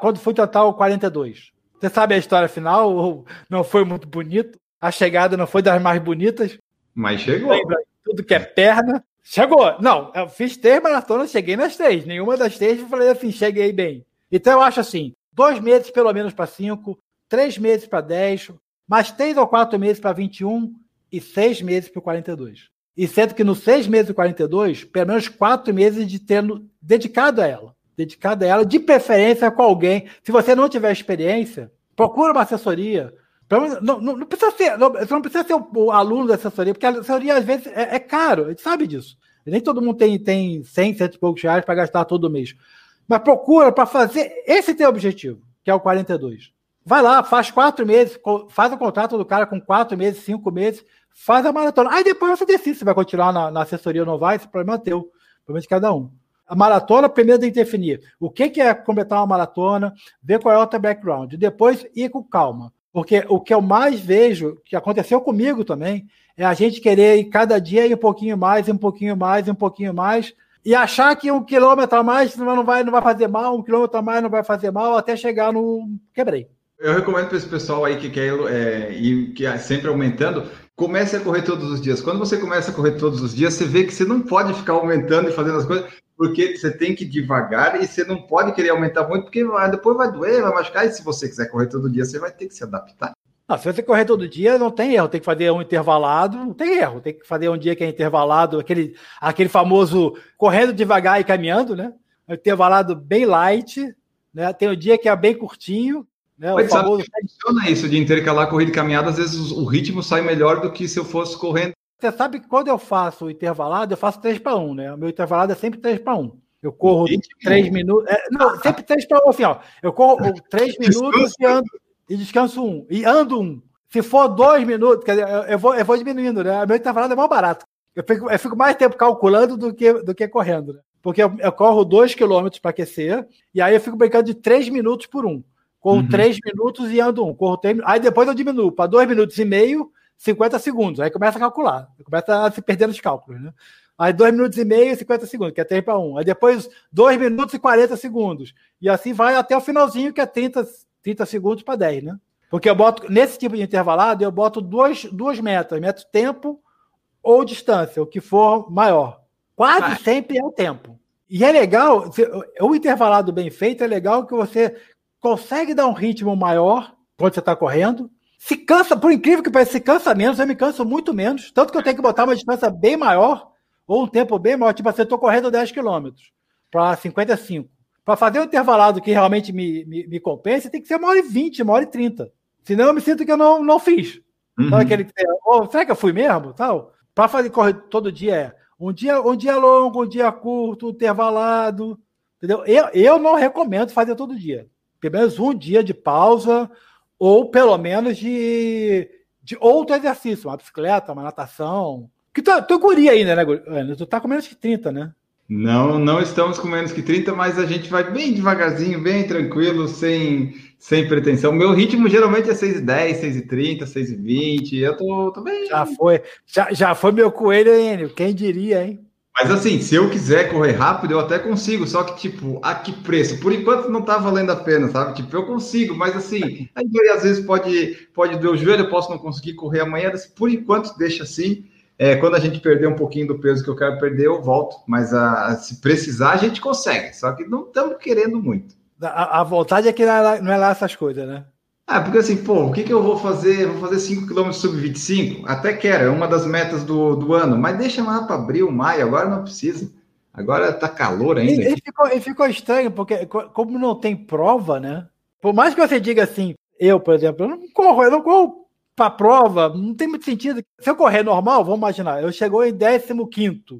quando foi total 42. Você sabe a história final? Não foi muito bonito. A chegada não foi das mais bonitas. Mas chegou. Lembra, tudo que é perna. Chegou. Não, eu fiz três maratonas, cheguei nas três. Nenhuma das três eu falei assim, cheguei bem. Então eu acho assim, dois meses pelo menos para cinco, três meses para dez, mais três ou quatro meses para 21 e seis meses para 42. E sendo que nos seis meses e 42, pelo menos quatro meses de tendo dedicado a ela. Dedicado a ela, de preferência com alguém. Se você não tiver experiência, procura uma assessoria. Não, não, não precisa ser, não, você não precisa ser o, o, aluno da assessoria, porque a assessoria às vezes é, é caro, a gente sabe disso. Nem todo mundo tem, tem 100, 100 e poucos reais para gastar todo mês. Mas procura para fazer esse teu objetivo, que é o 42. Vai lá, faz quatro meses, faz o contrato do cara com quatro meses, cinco meses, faz a maratona. Aí depois você decide se vai continuar na, na assessoria ou não vai, esse problema é teu, problema de cada um. A maratona, primeiro tem que definir o que, que é completar uma maratona, ver qual é o teu background, depois ir com calma. Porque o que eu mais vejo, que aconteceu comigo também, é a gente querer ir cada dia ir um pouquinho mais, um pouquinho mais, um pouquinho mais, e achar que um quilômetro a mais não vai, não vai fazer mal, um quilômetro a mais não vai fazer mal, até chegar no. Quebrei. Eu recomendo para esse pessoal aí que quer é, ir que é sempre aumentando, comece a correr todos os dias. Quando você começa a correr todos os dias, você vê que você não pode ficar aumentando e fazendo as coisas, porque você tem que ir devagar e você não pode querer aumentar muito, porque depois vai doer, vai machucar, e se você quiser correr todo dia, você vai ter que se adaptar. Não, se você correr todo dia, não tem erro. Tem que fazer um intervalado, não tem erro. Tem que fazer um dia que é intervalado, aquele, aquele famoso correndo devagar e caminhando, né? Um intervalado bem light, né? Tem o um dia que é bem curtinho, né? Mas o famoso... sabe funciona isso de intercalar corrida e caminhada, às vezes o ritmo sai melhor do que se eu fosse correndo. Você sabe que quando eu faço intervalado, eu faço 3 para 1, né? O meu intervalado é sempre 3 para 1. Eu corro 3 minutos. É, não, sempre 3 para 1, assim, ó. Eu corro 3 (laughs) minutos e, ando, e descanso 1. Um, e ando 1. Um. Se for 2 minutos, quer dizer, eu vou, eu vou diminuindo, né? O meu intervalado é mais barato. Eu fico, eu fico mais tempo calculando do que, do que correndo, né? Porque eu, eu corro 2 km para aquecer, e aí eu fico brincando de 3 minutos por 1. Um. Corro uhum. 3 minutos e ando um. Corro 3, aí depois eu diminuo para 2 minutos e meio, 50 segundos. Aí começa a calcular. Começa a se perder nos cálculos, né? Aí 2 minutos e meio, 50 segundos, que é 3 para 1. Aí depois 2 minutos e 40 segundos. E assim vai até o finalzinho, que é 30, 30 segundos para 10, né? Porque eu boto, nesse tipo de intervalado, eu boto duas, duas metas: meta tempo ou distância, o que for maior. Quase ah. sempre é o tempo. E é legal, o intervalado bem feito é legal que você consegue dar um ritmo maior quando você está correndo. Se cansa, por incrível que pareça, se cansa menos, eu me canso muito menos. Tanto que eu tenho que botar uma distância bem maior, ou um tempo bem maior. Tipo assim, eu estou correndo 10 km para 55. Para fazer um intervalado que realmente me, me, me compense, tem que ser uma hora e 20, uma hora e 30. Senão eu me sinto que eu não, não fiz. Uhum. Aquele, oh, será que eu fui mesmo? Tal. Para fazer correr todo dia é um dia, um dia longo, um dia curto, intervalado. Entendeu? Eu, eu não recomendo fazer todo dia pelo menos um dia de pausa, ou pelo menos de, de outro exercício, uma bicicleta, uma natação. Que tu, tu é guri ainda, né, Ana? Tu tá com menos que 30, né? Não, não estamos com menos que 30, mas a gente vai bem devagarzinho, bem tranquilo, sem, sem pretensão. Meu ritmo geralmente é 6h10, 6h30, 6h20. Eu tô, tô bem. Já foi, já, já foi meu coelho, Enio. Quem diria, hein? Mas assim, se eu quiser correr rápido, eu até consigo, só que, tipo, a que preço? Por enquanto não tá valendo a pena, sabe? Tipo, eu consigo, mas assim, aí às vezes pode, pode doer o joelho, eu posso não conseguir correr amanhã, por enquanto deixa assim. É, quando a gente perder um pouquinho do peso que eu quero perder, eu volto. Mas a, se precisar, a gente consegue. Só que não estamos querendo muito. A, a vontade é que não é, lá, não é lá essas coisas, né? Ah, porque assim, pô, o que, que eu vou fazer? Vou fazer 5 km sub 25? Até quero, é uma das metas do, do ano, mas deixa lá para abril, maio, agora não precisa. Agora tá calor ainda. E, e, ficou, e ficou estranho, porque como não tem prova, né? Por mais que você diga assim, eu, por exemplo, eu não corro, eu não corro para prova, não tem muito sentido. Se eu correr normal, vamos imaginar, eu chegou em 15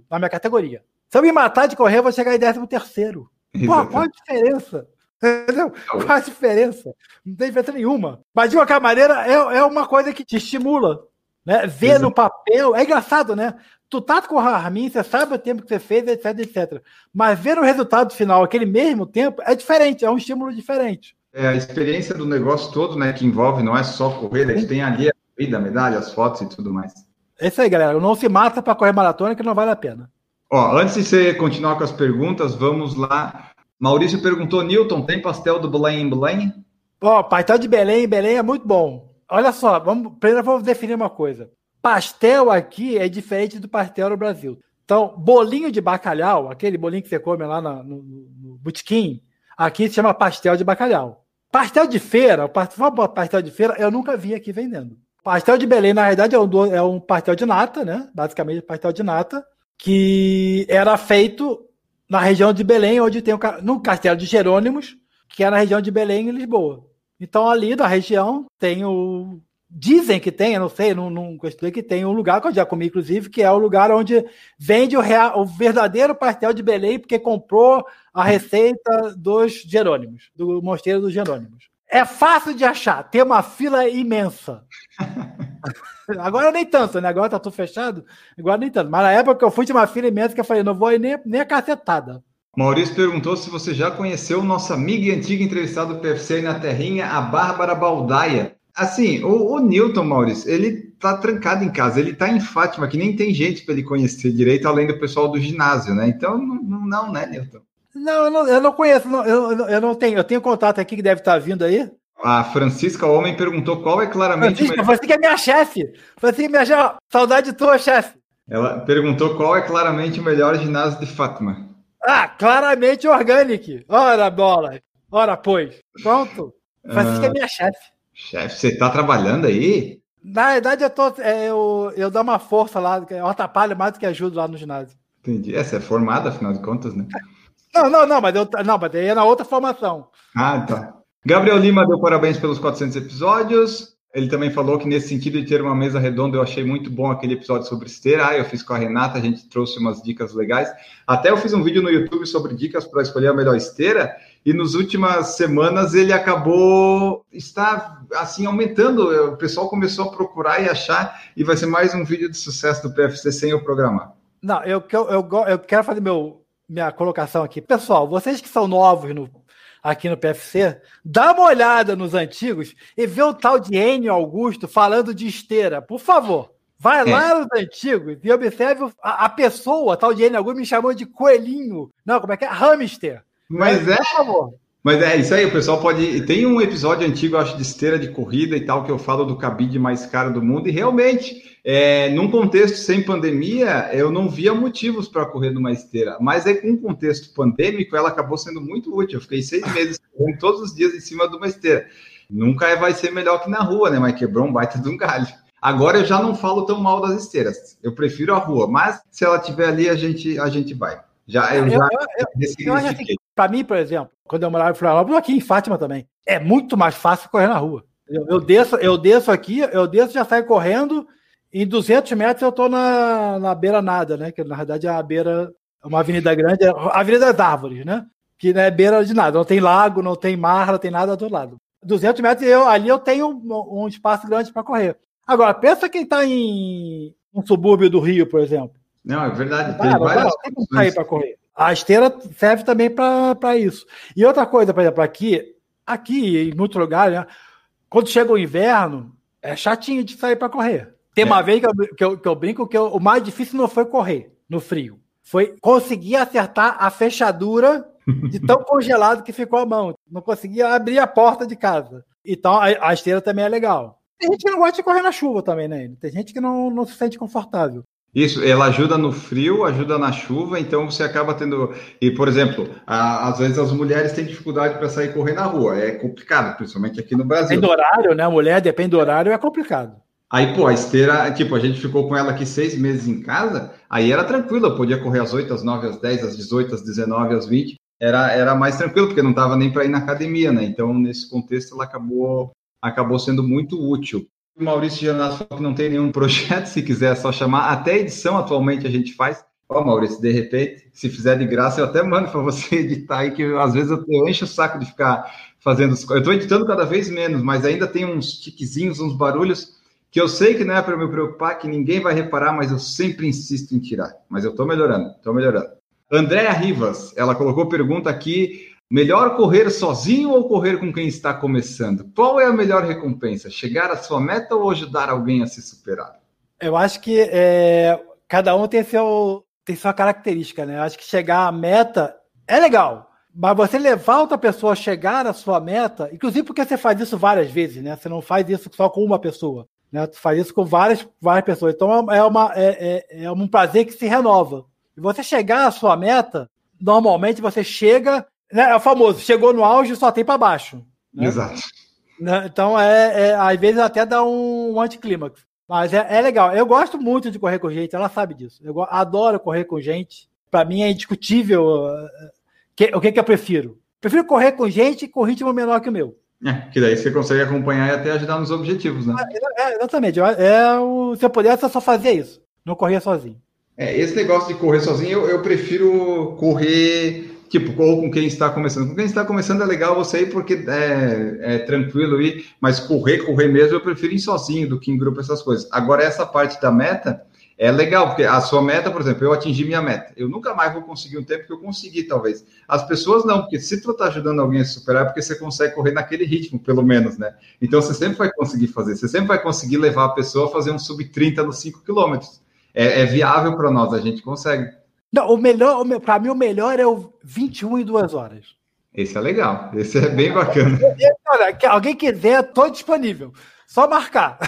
na minha categoria. Se eu me matar de correr, eu vou chegar em 13 terceiro. Pô, qual a diferença? Entendeu? Qual a diferença? Não tem diferença nenhuma. Mas de qualquer maneira, é, é uma coisa que te estimula. Né? Ver Exato. no papel. É engraçado, né? Tu tá com o Armin, você sabe o tempo que você fez, etc, etc. Mas ver o resultado final, aquele mesmo tempo, é diferente, é um estímulo diferente. É a experiência do negócio todo, né? Que envolve, não é só correr, a gente tem ali a vida, a medalha, as fotos e tudo mais. É isso aí, galera. Não se mata para correr maratona que não vale a pena. Ó, antes de você continuar com as perguntas, vamos lá. Maurício perguntou, Newton, tem pastel do Belém em Belém? Ó, pastel de Belém Belém é muito bom. Olha só, vamos, primeiro vamos definir uma coisa. Pastel aqui é diferente do pastel no Brasil. Então, bolinho de bacalhau, aquele bolinho que você come lá no, no, no botequim, aqui se chama pastel de bacalhau. Pastel de feira, pastel de feira, eu nunca vi aqui vendendo. Pastel de Belém, na verdade, é um, é um pastel de nata, né? Basicamente, pastel de nata, que era feito na região de Belém, onde tem o, no Castelo de Jerônimos, que é na região de Belém e Lisboa. Então, ali da região, tem o. Dizem que tem, eu não sei, não, não que tem um lugar que eu já comi, inclusive, que é o lugar onde vende o, real, o verdadeiro pastel de Belém, porque comprou a receita dos Jerônimos, do Mosteiro dos Jerônimos. É fácil de achar, tem uma fila imensa. (laughs) (laughs) Agora nem tanto, né? Agora tá tudo fechado. Agora nem tanto. Mas na época que eu fui de uma fila imensa que eu falei, não vou ir nem, nem a cacetada. Maurício perguntou se você já conheceu nossa amiga e antiga entrevistada do PFC aí na Terrinha, a Bárbara Baldaia. Assim, o, o Newton, Maurício, ele tá trancado em casa, ele tá em Fátima, que nem tem gente para ele conhecer direito, além do pessoal do ginásio, né? Então, não, não né, Newton? Não, eu não, eu não conheço, não, eu, eu não tenho, eu tenho contato aqui que deve estar vindo aí. A Francisca Homem perguntou qual é claramente. Francisca, você que é minha chefe. Que é minha chefe. Saudade tua, chefe. Ela perguntou qual é claramente o melhor ginásio de Fátima. Ah, claramente Organic. Ora, bola. Ora, pois. Pronto. Francisca ah, é minha chefe. Chefe, você tá trabalhando aí? Na verdade, eu, tô, é, eu, eu dou uma força lá, eu atrapalho mais do que ajudo lá no ginásio. Entendi. É, você é formada, afinal de contas, né? Não, não, não, mas eu não, mas aí é na outra formação. Ah, tá. Gabriel Lima deu parabéns pelos 400 episódios. Ele também falou que nesse sentido de ter uma mesa redonda, eu achei muito bom aquele episódio sobre esteira. Ah, eu fiz com a Renata, a gente trouxe umas dicas legais. Até eu fiz um vídeo no YouTube sobre dicas para escolher a melhor esteira. E nas últimas semanas ele acabou está assim aumentando. O pessoal começou a procurar e achar e vai ser mais um vídeo de sucesso do PFC sem eu programar. Não, eu, eu, eu, eu quero fazer meu, minha colocação aqui. Pessoal, vocês que são novos no aqui no PFC, dá uma olhada nos antigos e vê o tal de Enio Augusto falando de esteira, por favor. Vai é. lá nos antigos e observe a, a pessoa, a tal de Enio Augusto, me chamou de coelhinho. Não, como é que é? Hamster. Mas, Mas é. Por favor. Mas é isso aí, o pessoal pode. Tem um episódio antigo, acho, de esteira de corrida e tal, que eu falo do cabide mais caro do mundo, e realmente, é, num contexto sem pandemia, eu não via motivos para correr numa esteira. Mas é com um contexto pandêmico, ela acabou sendo muito útil. Eu fiquei seis (laughs) meses correndo todos os dias em cima de uma esteira. Nunca vai ser melhor que na rua, né? Mas quebrou um baita de um galho. Agora eu já não falo tão mal das esteiras. Eu prefiro a rua, mas se ela tiver ali, a gente, a gente vai. Já, eu, já eu, eu, assim, para mim, por exemplo, quando eu morava em Florianópolis, aqui em Fátima também, é muito mais fácil correr na rua. Eu, desço, eu desço aqui, eu desço já saio correndo, em 200 metros eu tô na, na beira nada, né? Que na verdade é a beira, uma avenida grande, é a Avenida das Árvores, né? Que não é beira de nada, não tem lago, não tem mar, não tem nada do outro lado. 200 metros eu, ali eu tenho um, um espaço grande para correr. Agora, pensa quem está em um subúrbio do Rio, por exemplo. Não, é verdade. Tem ah, várias não, para correr. A esteira serve também para isso. E outra coisa, por exemplo, aqui, aqui em muitos lugares, né, quando chega o inverno, é chatinho de sair para correr. Tem é. uma vez que eu, que eu, que eu brinco que eu, o mais difícil não foi correr no frio, foi conseguir acertar a fechadura de tão (laughs) congelado que ficou a mão. Não conseguia abrir a porta de casa. Então a, a esteira também é legal. Tem gente que não gosta de correr na chuva também, né? Tem gente que não, não se sente confortável. Isso, ela ajuda no frio, ajuda na chuva, então você acaba tendo. E, por exemplo, a, às vezes as mulheres têm dificuldade para sair correr na rua. É complicado, principalmente aqui no Brasil. Depende do horário, né? A mulher depende do horário, é complicado. Aí, pô, a esteira, tipo, a gente ficou com ela aqui seis meses em casa, aí era tranquilo, eu podia correr às 8, às 9, às 10, às 18, às 19, às 20. Era, era mais tranquilo, porque não estava nem para ir na academia, né? Então, nesse contexto, ela acabou, acabou sendo muito útil. O Maurício Gianato falou que não tem nenhum projeto, se quiser é só chamar. Até edição atualmente a gente faz. Ó, oh, Maurício, de repente, se fizer de graça, eu até mando para você (laughs) editar aí, que às vezes eu, eu, encho o saco de ficar fazendo. Eu estou editando cada vez menos, mas ainda tem uns tiquezinhos, uns barulhos que eu sei que não é para me preocupar, que ninguém vai reparar, mas eu sempre insisto em tirar. Mas eu estou melhorando, estou melhorando. Andréa Rivas, ela colocou pergunta aqui Melhor correr sozinho ou correr com quem está começando? Qual é a melhor recompensa? Chegar à sua meta ou ajudar alguém a se superar? Eu acho que é, cada um tem seu, tem sua característica, né? Acho que chegar à meta é legal. Mas você levar outra pessoa a chegar à sua meta, inclusive porque você faz isso várias vezes, né? Você não faz isso só com uma pessoa. Né? Tu faz isso com várias, várias pessoas. Então é, uma, é, é, é um prazer que se renova. E você chegar à sua meta, normalmente você chega. Né? É o famoso, chegou no auge só tem para baixo. Né? Exato. Né? Então, é, é, às vezes até dá um, um anticlímax. Mas é, é, legal. Eu gosto muito de correr com gente, ela sabe disso. Eu adoro correr com gente. Para mim é indiscutível que, o que, que eu prefiro? Prefiro correr com gente com ritmo menor que o meu. É, que daí você consegue acompanhar e até ajudar nos objetivos, né? É, é exatamente. É, o, se eu pudesse, eu só fazia isso. Não corria sozinho. É, esse negócio de correr sozinho, eu, eu prefiro correr, tipo, ou com quem está começando. Com quem está começando é legal você ir porque é, é tranquilo ir, mas correr, correr mesmo, eu prefiro ir sozinho do que em grupo, essas coisas. Agora, essa parte da meta, é legal, porque a sua meta, por exemplo, eu atingi minha meta. Eu nunca mais vou conseguir um tempo que eu consegui, talvez. As pessoas não, porque se tu tá ajudando alguém a superar, é porque você consegue correr naquele ritmo, pelo menos, né? Então você sempre vai conseguir fazer, você sempre vai conseguir levar a pessoa a fazer um sub 30 nos 5 quilômetros. É, é, viável para nós, a gente consegue. Não, o melhor, para mim, o melhor é o 21 em duas horas. Esse é legal, esse é bem bacana. (laughs) Olha, alguém quiser, estou disponível. Só marcar.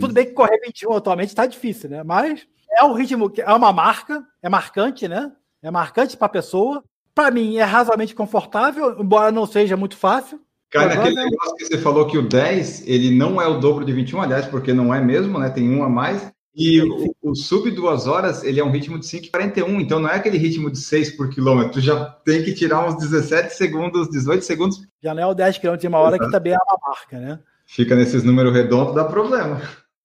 Tudo bem que correr 21 atualmente está difícil, né? Mas é um ritmo que é uma marca, é marcante, né? É marcante para a pessoa. Para mim é razoavelmente confortável, embora não seja muito fácil. Cara, aquele negócio que você falou que o 10, ele não é o dobro de 21, aliás, porque não é mesmo, né? Tem um a mais. E o, o, sub duas horas, ele é um ritmo de 5,41, então não é aquele ritmo de 6 por quilômetro, já tem que tirar uns 17 segundos, 18 segundos. Já não é o 10 quilômetros em uma hora, que também é uma marca, né? fica nesses números redondos, dá problema.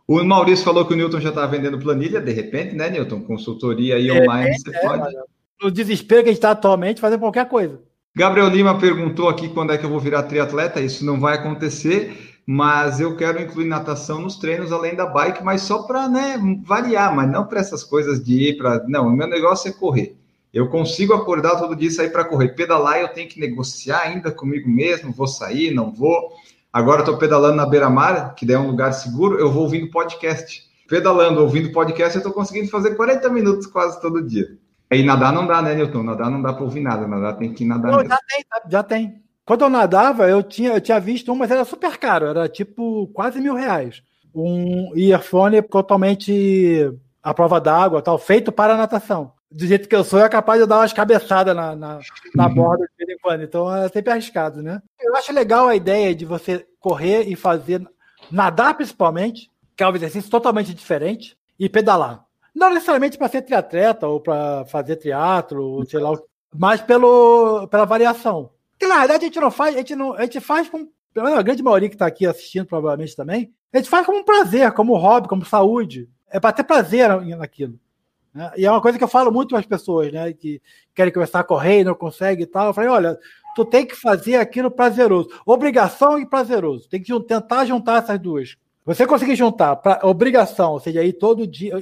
O Maurício falou que o Newton já está vendendo planilha, de repente, né, Newton? Consultoria aí online, é, você é, pode. No desespero que a gente está atualmente, fazer qualquer coisa. Gabriel Lima perguntou aqui quando é que eu vou virar triatleta. Isso não vai acontecer, mas eu quero incluir natação nos treinos além da bike, mas só para né, variar, mas não para essas coisas de ir para. Não, o meu negócio é correr. Eu consigo acordar todo dia e sair para correr. Pedalar, eu tenho que negociar ainda comigo mesmo. Vou sair, não vou. Agora estou pedalando na beira-mar, que daí é um lugar seguro, eu vou ouvindo podcast. Pedalando, ouvindo podcast, eu estou conseguindo fazer 40 minutos quase todo dia. E nadar não dá, né, Newton? Nadar não dá para ouvir nada, nadar tem que nadar. Não, já tem, já tem. Quando eu nadava, eu tinha, eu tinha visto um, mas era super caro, era tipo quase mil reais. Um earphone totalmente à prova d'água, tal, feito para natação do jeito que eu sou, é capaz de dar umas cabeçadas na, na, na uhum. borda de vez em quando. Então é sempre arriscado, né? Eu acho legal a ideia de você correr e fazer, nadar principalmente, que é um exercício totalmente diferente, e pedalar. Não necessariamente para ser triatleta ou para fazer teatro, ou sei lá, mas pelo, pela variação. Porque na verdade a gente não faz, a gente, não, a gente faz com. A grande maioria que está aqui assistindo, provavelmente também, a gente faz como um prazer, como hobby, como saúde. É para ter prazer naquilo. Né? E é uma coisa que eu falo muito para as pessoas, né? Que querem começar a correr e não conseguem e tal. Eu falei, olha, tu tem que fazer aquilo prazeroso. Obrigação e prazeroso. Tem que tentar juntar essas duas. Você conseguir juntar pra, obrigação, ou seja, ir todo dia,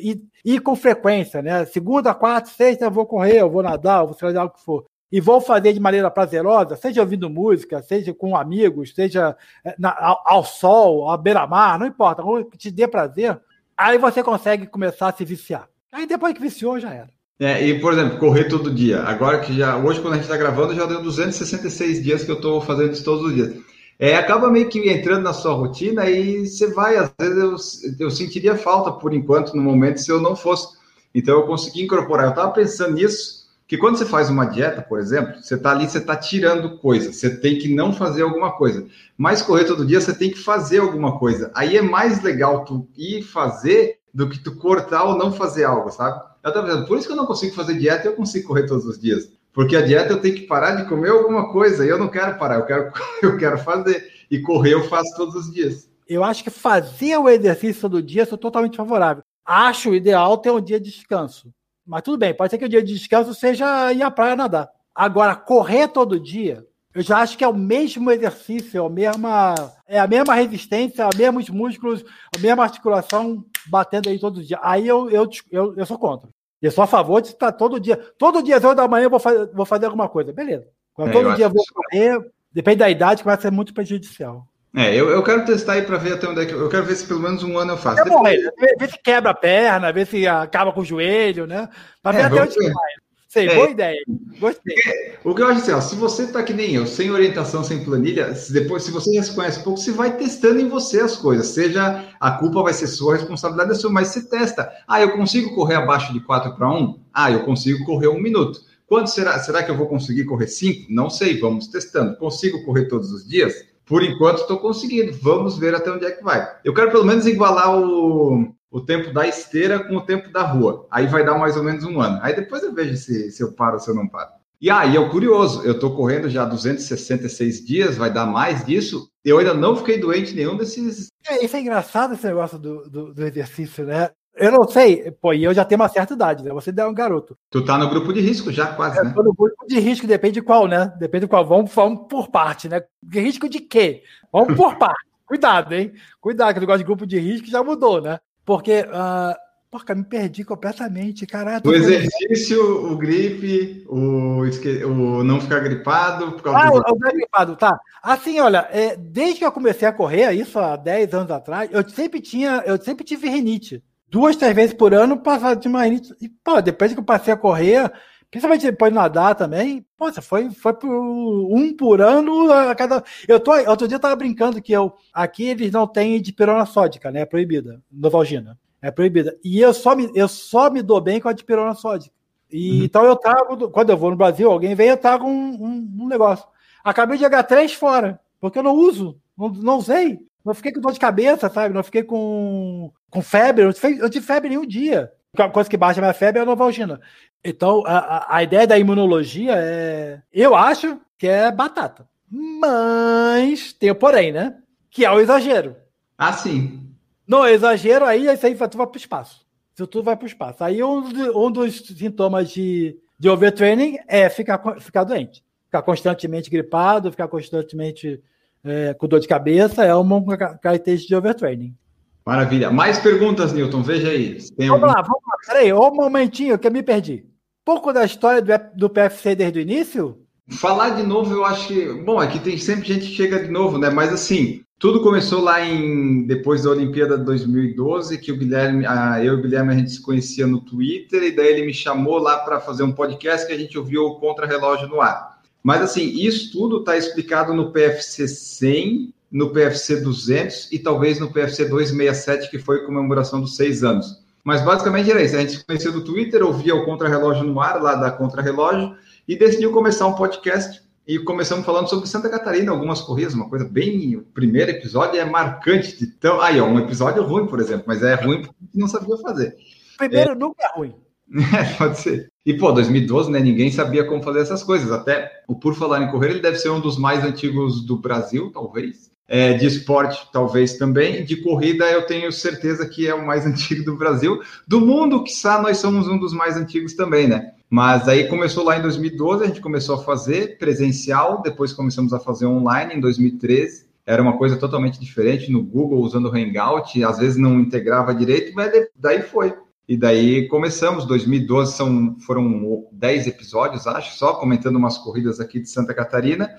ir, com frequência, né? Segunda, quarta, sexta eu vou correr, eu vou nadar, eu vou fazer o que for. E vou fazer de maneira prazerosa, seja ouvindo música, seja com amigos, seja eh, na, ao, ao, sol, à beira-mar, não importa, que te dê prazer, aí você consegue começar a se viciar. Aí depois que viciou, já era. É, e, por exemplo, correr todo dia. Agora que já. Hoje, quando a gente está gravando, já deu 266 dias que eu estou fazendo isso todos os dias. É, acaba meio que entrando na sua rotina e você vai. Às vezes eu, eu sentiria falta, por enquanto, no momento, se eu não fosse. Então eu consegui incorporar. Eu estava pensando nisso, que quando você faz uma dieta, por exemplo, você está ali, você está tirando coisa. Você tem que não fazer alguma coisa. Mas correr todo dia, você tem que fazer alguma coisa. Aí é mais legal tu ir fazer do que tu cortar ou não fazer algo, sabe? Eu tava dizendo, por isso que eu não consigo fazer dieta eu consigo correr todos os dias. Porque a dieta eu tenho que parar de comer alguma coisa e eu não quero parar, eu quero, (laughs) eu quero fazer. E correr eu faço todos os dias. Eu acho que fazer o exercício todo dia sou totalmente favorável. Acho ideal ter um dia de descanso. Mas tudo bem, pode ser que o dia de descanso seja ir à praia nadar. Agora, correr todo dia, eu já acho que é o mesmo exercício, é a mesma, é a mesma resistência, os mesmos músculos, a mesma articulação batendo aí todo dia. Aí eu, eu, eu, eu sou contra. Eu sou a favor de estar todo dia. Todo dia, às 8 da manhã, eu vou fazer, vou fazer alguma coisa. Beleza. Quando é, todo dia eu vou correr, depende da idade, que vai ser muito prejudicial. É, eu, eu quero testar aí para ver até onde é que. Eu quero ver se pelo menos um ano eu faço. É bom, Depois... ver se quebra a perna, ver se acaba com o joelho, né? Para ver é, até onde ver. vai. Sei, é, boa ideia. Gostei. o que eu acho assim, ó, se você tá que nem eu, sem orientação, sem planilha, se depois, se você já se conhece um pouco, você vai testando em você as coisas. Seja a culpa vai ser sua, a responsabilidade é sua, mas você testa. Ah, eu consigo correr abaixo de 4 para 1? Ah, eu consigo correr um minuto. Quanto será? Será que eu vou conseguir correr 5? Não sei, vamos testando. Consigo correr todos os dias? Por enquanto estou conseguindo. Vamos ver até onde é que vai. Eu quero pelo menos igualar o, o tempo da esteira com o tempo da rua. Aí vai dar mais ou menos um ano. Aí depois eu vejo se, se eu paro ou se eu não paro. E aí, ah, é curioso, eu estou correndo já 266 dias, vai dar mais disso. Eu ainda não fiquei doente nenhum desses. É, isso é engraçado esse negócio do, do, do exercício, né? Eu não sei, pô, e eu já tenho uma certa idade, né? Você é um garoto. Tu tá no grupo de risco já, quase, eu né? Tô no grupo de risco, depende de qual, né? Depende de qual. Vamos, vamos por parte, né? Risco de quê? Vamos por (laughs) parte. Cuidado, hein? Cuidado, que o negócio de grupo de risco já mudou, né? Porque, uh, porca, me perdi completamente, caralho. O exercício, o gripe, o, o não ficar gripado. Por causa ah, do... o não gripado, tá. Assim, olha, é, desde que eu comecei a correr, isso há 10 anos atrás, eu sempre tinha, eu sempre tive rinite. Duas, três vezes por ano, passava de uma rinite. E, pô, depois que eu passei a correr, principalmente depois de nadar também, poxa, foi, foi por um por ano a cada. Eu tô, outro dia eu tava brincando que eu aqui eles não têm dipirona sódica, né? É proibida, Novalgina. É proibida. E eu só me, eu só me dou bem com a dipirona sódica. E, uhum. Então eu trago, quando eu vou no Brasil, alguém vem, eu trago um, um, um negócio. Acabei de H3 fora, porque eu não uso, não, não usei. Não fiquei com dor de cabeça, sabe? Não fiquei com, com febre, eu tive febre nenhum dia. A coisa que baixa a minha febre é a Novalgina. Então, a, a ideia da imunologia é. Eu acho que é batata. Mas tem o porém, né? Que é o exagero. Ah, sim. No exagero, aí isso aí tu vai para o espaço. Isso tudo vai para o espaço. Aí um, um dos sintomas de, de overtraining é ficar, ficar doente. Ficar constantemente gripado, ficar constantemente é, com dor de cabeça, é uma característica de overtraining. Maravilha. Mais perguntas, Newton? Veja aí. vamos algum... lá, vamos lá. Peraí, um momentinho que eu me perdi. Pouco da história do, do PFC desde o início? Falar de novo, eu acho que. Bom, aqui tem sempre gente que chega de novo, né? Mas assim, tudo começou lá em depois da Olimpíada de 2012, que o Guilherme, a, eu e o Guilherme a gente se conhecia no Twitter, e daí ele me chamou lá para fazer um podcast que a gente ouviu o Contra-Relógio no ar. Mas assim, isso tudo está explicado no PFC 100, no PFC 200 e talvez no PFC 267, que foi a comemoração dos seis anos. Mas basicamente era isso. A gente se conheceu do Twitter, ouvia o Contra-Relógio no ar, lá da Contra-Relógio, e decidiu começar um podcast. E começamos falando sobre Santa Catarina, algumas corridas, uma coisa bem. O primeiro episódio é marcante de tão. Aí, ó, um episódio ruim, por exemplo, mas é ruim porque não sabia fazer. Primeiro é... nunca é ruim. (laughs) É, pode ser. E, pô, 2012, né? Ninguém sabia como fazer essas coisas. Até o Por Falar em Correr, ele deve ser um dos mais antigos do Brasil, talvez é, de esporte, talvez também. De corrida, eu tenho certeza que é o mais (laughs) antigo do Brasil. Do mundo, quiçá, nós somos um dos mais antigos também, né? Mas aí começou lá em 2012, a gente começou a fazer presencial, depois começamos a fazer online em 2013. Era uma coisa totalmente diferente no Google, usando o Hangout, às vezes não integrava direito, mas daí foi. E daí começamos, 2012 são, foram 10 episódios, acho, só comentando umas corridas aqui de Santa Catarina.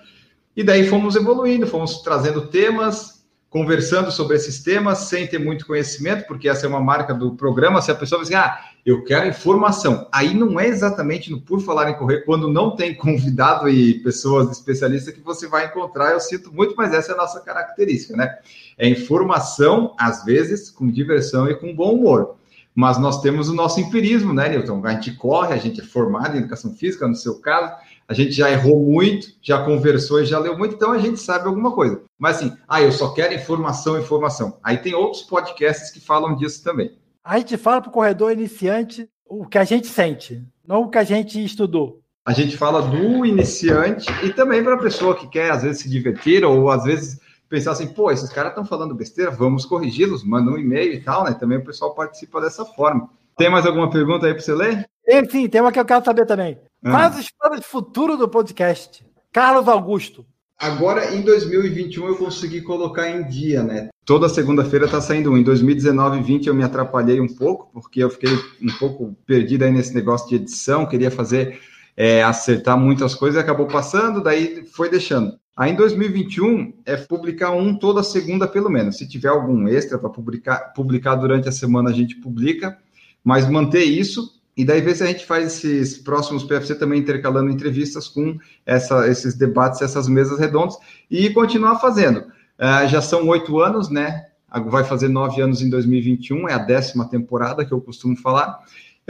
E daí fomos evoluindo, fomos trazendo temas, conversando sobre esses temas, sem ter muito conhecimento, porque essa é uma marca do programa. Se a pessoa diz, ah, eu quero informação, aí não é exatamente no Por Falar em Correr, quando não tem convidado e pessoas especialistas que você vai encontrar. Eu sinto muito, mas essa é a nossa característica, né? É informação, às vezes, com diversão e com bom humor. Mas nós temos o nosso empirismo, né, Nilton? A gente corre, a gente é formado em educação física, no seu caso, a gente já errou muito, já conversou e já leu muito, então a gente sabe alguma coisa. Mas assim, ah, eu só quero informação, informação. Aí tem outros podcasts que falam disso também. A gente fala para o corredor iniciante o que a gente sente, não o que a gente estudou. A gente fala do iniciante e também para a pessoa que quer, às vezes, se divertir ou às vezes pensar assim, pô, esses caras estão falando besteira, vamos corrigi-los, manda um e-mail e tal, né? Também o pessoal participa dessa forma. Tem mais alguma pergunta aí para você ler? Sim, tem uma que eu quero saber também. Ah. Quais os planos futuro do podcast? Carlos Augusto. Agora, em 2021, eu consegui colocar em dia, né? Toda segunda-feira tá saindo um. Em 2019 e 20 eu me atrapalhei um pouco, porque eu fiquei um pouco perdido aí nesse negócio de edição, queria fazer, é, acertar muitas coisas, acabou passando, daí foi deixando. Aí em 2021 é publicar um toda segunda pelo menos. Se tiver algum extra para publicar, publicar durante a semana a gente publica, mas manter isso e daí ver se a gente faz esses próximos PFC também intercalando entrevistas com essa, esses debates, essas mesas redondas e continuar fazendo. Uh, já são oito anos, né? Vai fazer nove anos em 2021, é a décima temporada que eu costumo falar.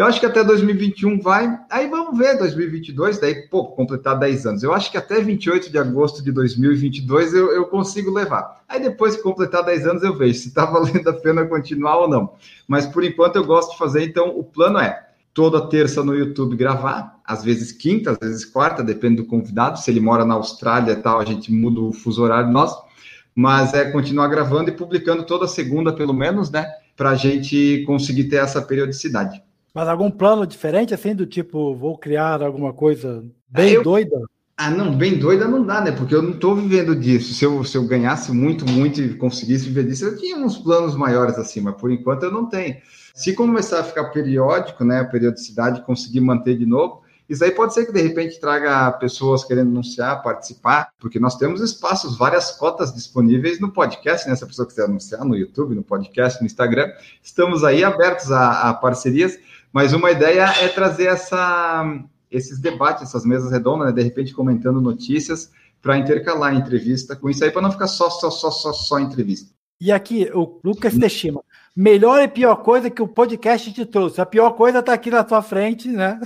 Eu acho que até 2021 vai. Aí vamos ver 2022, daí, pô, completar 10 anos. Eu acho que até 28 de agosto de 2022 eu, eu consigo levar. Aí depois que completar 10 anos eu vejo se está (laughs) valendo a pena continuar ou não. Mas por enquanto eu gosto de fazer, então o plano é toda terça no YouTube gravar, às vezes quinta, às vezes quarta, depende do convidado. Se ele mora na Austrália e tal, a gente muda o fuso horário nosso. Mas é continuar gravando e publicando toda segunda, pelo menos, né? Para a gente conseguir ter essa periodicidade. Mas algum plano diferente, assim, do tipo, vou criar alguma coisa bem eu... doida? Ah, não, bem doida não dá, né? Porque eu não estou vivendo disso. Se eu, se eu ganhasse muito, muito e conseguisse viver disso, eu tinha uns planos maiores assim, mas por enquanto eu não tenho. Se começar a ficar periódico, né, a periodicidade, conseguir manter de novo, isso aí pode ser que de repente traga pessoas querendo anunciar, participar, porque nós temos espaços, várias cotas disponíveis no podcast, né? Se a pessoa quiser anunciar no YouTube, no podcast, no Instagram, estamos aí abertos a, a parcerias, mas uma ideia é trazer essa, esses debates, essas mesas redondas, né? de repente comentando notícias, para intercalar a entrevista com isso aí, para não ficar só, só, só, só, só entrevista. E aqui, o Lucas Teshima, melhor e pior coisa que o podcast te trouxe. A pior coisa está aqui na tua frente, né?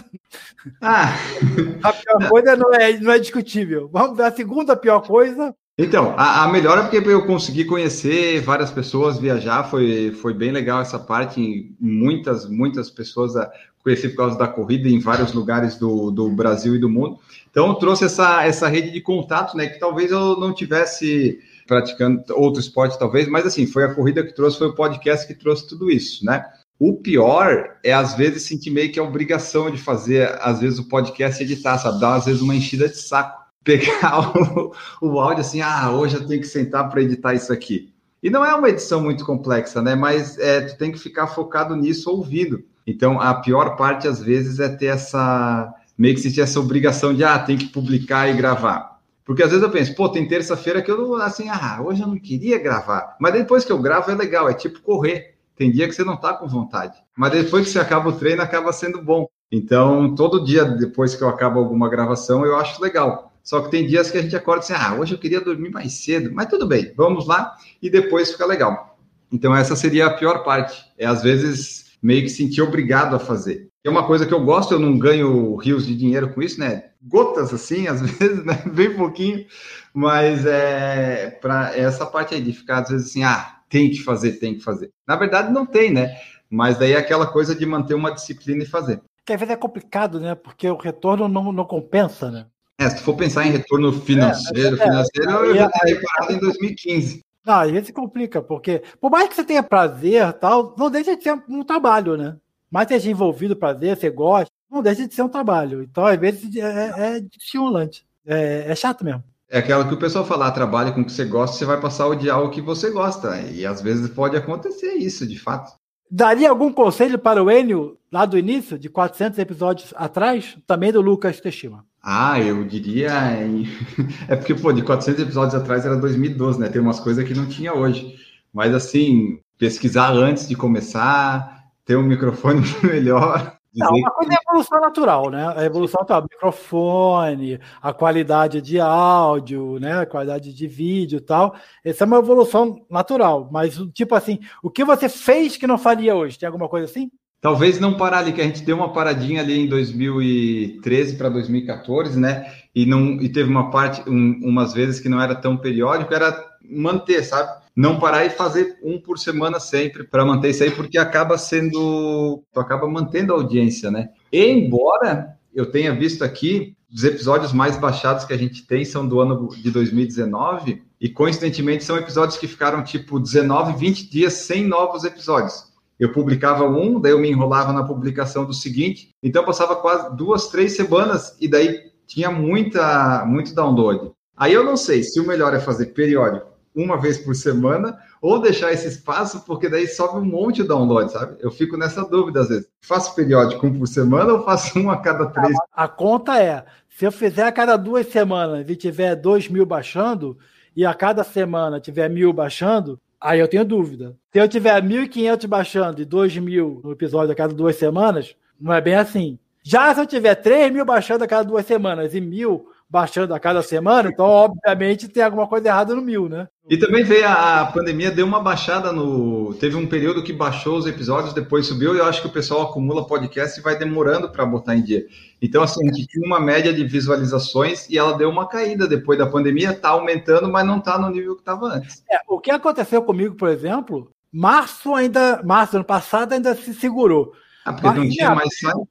Ah. (laughs) A pior coisa não é, não é discutível. Vamos ver a segunda pior coisa. Então, a, a melhor é porque eu consegui conhecer várias pessoas, viajar, foi, foi bem legal essa parte. Muitas, muitas pessoas a, conheci por causa da corrida em vários lugares do, do Brasil e do mundo. Então, trouxe essa, essa rede de contato, né? Que talvez eu não tivesse praticando outro esporte, talvez, mas assim, foi a corrida que trouxe, foi o podcast que trouxe tudo isso, né? O pior é, às vezes, sentir meio que a obrigação de fazer, às vezes, o podcast editar, sabe? Dar, às vezes, uma enchida de saco. Pegar (laughs) o, o áudio assim, ah, hoje eu tenho que sentar para editar isso aqui. E não é uma edição muito complexa, né? Mas é, tu tem que ficar focado nisso ouvindo. Então, a pior parte, às vezes, é ter essa. meio que sentir essa obrigação de, ah, tem que publicar e gravar. Porque às vezes eu penso, pô, tem terça-feira que eu não, assim, ah, hoje eu não queria gravar. Mas depois que eu gravo é legal, é tipo correr. Tem dia que você não tá com vontade. Mas depois que você acaba o treino, acaba sendo bom. Então, todo dia depois que eu acabo alguma gravação, eu acho legal. Só que tem dias que a gente acorda assim, ah, hoje eu queria dormir mais cedo. Mas tudo bem, vamos lá e depois fica legal. Então, essa seria a pior parte. É às vezes meio que sentir obrigado a fazer. É uma coisa que eu gosto, eu não ganho rios de dinheiro com isso, né? Gotas assim, (laughs) às vezes, né? Bem pouquinho, mas é para essa parte aí de ficar às vezes assim, ah, tem que fazer, tem que fazer. Na verdade, não tem, né? Mas daí é aquela coisa de manter uma disciplina e fazer. Que às vezes é complicado, né? Porque o retorno não, não compensa, né? É, se tu for pensar em retorno financeiro, é, é, financeiro, é, eu já teria parado em 2015. Não, às vezes complica, porque por mais que você tenha prazer tal, não deixa de ser um trabalho, né? mas seja envolvido prazer, você gosta, não deixa de ser um trabalho. Então, às vezes, é, é estimulante. É, é, chato mesmo. É aquela que o pessoal fala, trabalhe com o que você gosta, você vai passar a odiar o que você gosta. E às vezes pode acontecer isso, de fato. Daria algum conselho para o Enio, lá do início, de 400 episódios atrás, também do Lucas Teshima? Ah, eu diria. (laughs) É porque, pô, de 400 episódios atrás era 2012, né? Tem umas coisas que não tinha hoje. Mas, assim, pesquisar antes de começar, ter um microfone (laughs) melhor. Não, uma coisa é a evolução natural, né? A evolução tá, microfone, a qualidade de áudio, né? A qualidade de vídeo e tal. Essa é uma evolução natural. Mas, tipo assim, o que você fez que não faria hoje? Tem alguma coisa assim? Talvez não parar ali, que a gente deu uma paradinha ali em 2013 para 2014, né? E, não, e teve uma parte, um, umas vezes que não era tão periódico, era manter, sabe? não parar e fazer um por semana sempre para manter isso aí, porque acaba sendo, tu acaba mantendo a audiência, né? E embora eu tenha visto aqui os episódios mais baixados que a gente tem são do ano de 2019 e coincidentemente são episódios que ficaram tipo 19, 20 dias sem novos episódios. Eu publicava um, daí eu me enrolava na publicação do seguinte, então passava quase duas, três semanas e daí tinha muita, muito download. Aí eu não sei se o melhor é fazer periódico uma vez por semana, ou deixar esse espaço, porque daí sobe um monte de download, sabe? Eu fico nessa dúvida às vezes. Faço periódico um por semana ou faço um a cada três? A, a conta é, se eu fizer a cada duas semanas e tiver dois mil baixando, e a cada semana tiver mil baixando, aí eu tenho dúvida. Se eu tiver 1.500 baixando e 2.000 no episódio a cada duas semanas, não é bem assim. Já se eu tiver 3 mil baixando a cada duas semanas e mil baixando a cada semana, então, obviamente, tem alguma coisa errada no mil, né? E também veio a, a pandemia, deu uma baixada no. Teve um período que baixou os episódios, depois subiu, e eu acho que o pessoal acumula podcast e vai demorando para botar em dia. Então, assim, a gente tinha uma média de visualizações e ela deu uma caída depois da pandemia, está aumentando, mas não está no nível que estava antes. É, o que aconteceu comigo, por exemplo, março ainda, março do ano passado ainda se segurou. Ah, porque mas, não tinha mais site, né?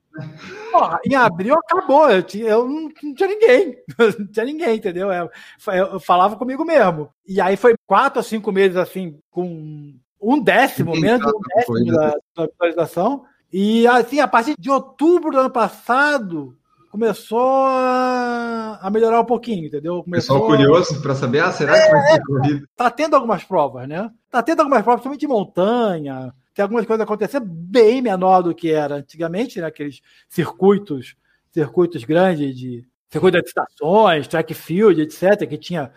Porra, em abril acabou, eu, tinha, eu não, não, tinha ninguém, (laughs) não tinha ninguém, entendeu? Eu, eu, falava comigo mesmo. E aí foi quatro ou cinco meses assim, com um décimo, menos de um décimo da, da atualização. E assim, a partir de outubro do ano passado, começou a, a melhorar um pouquinho, entendeu? Começou Pessoal curioso para saber, ah, será é, que vai ser corrido? Tá tendo algumas provas, né? Tá tendo algumas provas, principalmente de montanha, tem algumas coisas acontecendo bem menor do que era antigamente, né? aqueles circuitos, circuitos grandes de circuito de estações, track field, etc., que tinha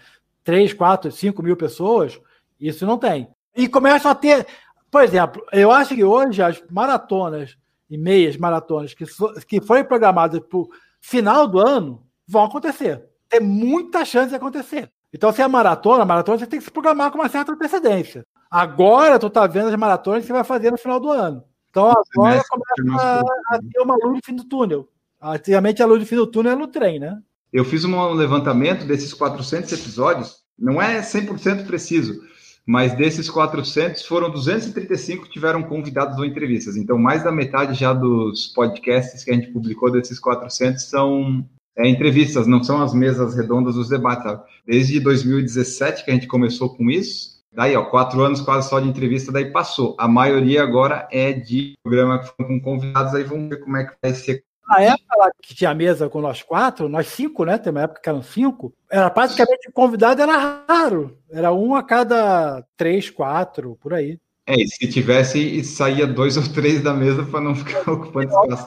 3, 4, 5 mil pessoas, isso não tem. E começam a ter, por exemplo, eu acho que hoje as maratonas e meias maratonas que, que forem programadas para o final do ano vão acontecer. Tem muita chance de acontecer. Então, se é maratona, maratona você tem que se programar com uma certa antecedência. Agora tu tá vendo as maratonas que você vai fazer no final do ano. Então agora começa a, ter uma luz no fim do túnel. Antigamente a luz no fim do túnel era no trem, né? Eu fiz um levantamento desses 400 episódios, não é 100% preciso, mas desses 400 foram 235 que tiveram convidados ou entrevistas. Então, mais da metade já dos podcasts que a gente publicou desses 400 são é, entrevistas, não são as mesas redondas dos debates. Sabe? Desde 2017 que a gente começou com isso, Daí, ó, quatro anos quase só de entrevista, daí passou. A maioria agora é de programa com convidados, aí vamos ver como é que vai ser. Na época lá que tinha mesa com nós quatro, nós cinco, né? Tem uma época que eram cinco, era praticamente convidado era raro. Era um a cada três, quatro, por aí. É, e se tivesse, saía dois ou três da mesa para não ficar (laughs) ocupando espaço.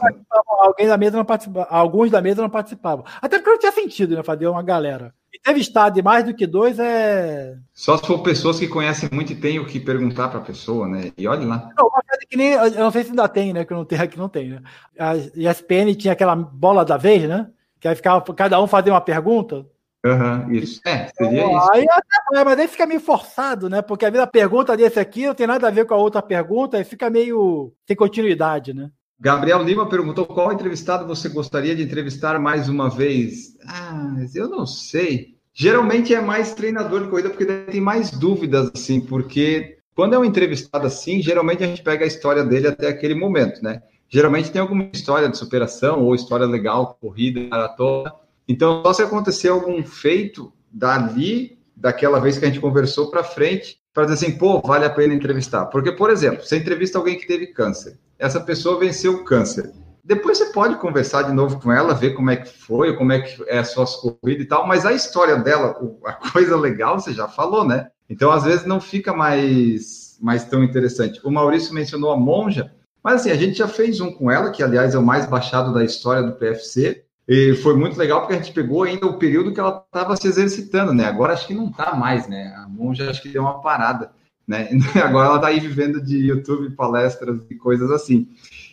Alguém da mesa não participava, alguns da mesa não participavam. Até porque não tinha sentido, né? Fazer uma galera. Entrevistado de mais do que dois é. Só se for pessoas que conhecem muito e tem o que perguntar para a pessoa, né? E olhe lá. Não, uma coisa que nem. Eu não sei se ainda tem, né? Que não tem aqui, não tem, né? A ESPN tinha aquela bola da vez, né? Que aí ficava cada um fazia uma pergunta. Aham, uhum, isso. É, seria então, isso. Aí até, mas aí fica meio forçado, né? Porque a vida pergunta desse aqui não tem nada a ver com a outra pergunta e fica meio sem continuidade, né? Gabriel Lima perguntou qual entrevistado você gostaria de entrevistar mais uma vez. Ah, eu não sei. Geralmente é mais treinador de corrida, porque tem mais dúvidas, assim, porque quando é um entrevistado assim, geralmente a gente pega a história dele até aquele momento, né? Geralmente tem alguma história de superação ou história legal, corrida, maratona. Então, só se acontecer algum feito dali, daquela vez que a gente conversou para frente, para dizer assim, pô, vale a pena entrevistar. Porque, por exemplo, você entrevista alguém que teve câncer, essa pessoa venceu o câncer. Depois você pode conversar de novo com ela, ver como é que foi, como é que é as suas corridas e tal, mas a história dela, a (laughs) coisa legal, você já falou, né? Então, às vezes, não fica mais, mais tão interessante. O Maurício mencionou a Monja, mas assim, a gente já fez um com ela, que aliás é o mais baixado da história do PFC, e foi muito legal porque a gente pegou ainda o período que ela estava se exercitando, né? Agora acho que não está mais, né? A monja acho que deu uma parada, né? (laughs) Agora ela está aí vivendo de YouTube, palestras e coisas assim.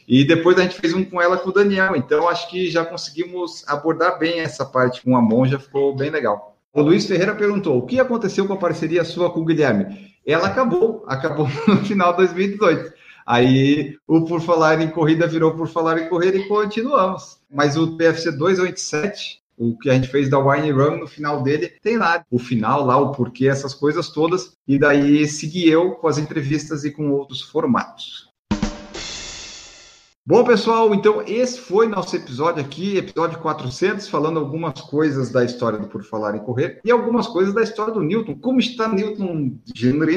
E depois a gente fez um com ela com o Daniel, então acho que já conseguimos abordar bem essa parte com a monja, ficou bem legal. O Luiz Ferreira perguntou: o que aconteceu com a parceria sua com o Guilherme? Ela acabou, acabou (laughs) no final de 2018. Aí o Por Falar em Corrida virou Por Falar em Corrida e continuamos. Mas o PFC 287, o que a gente fez da Wine Run, no final dele, tem lá o final, lá o porquê, essas coisas todas. E daí segui eu com as entrevistas e com outros formatos. Bom, pessoal, então esse foi nosso episódio aqui, episódio 400, falando algumas coisas da história do Por Falar em Correr e algumas coisas da história do Newton. Como está Newton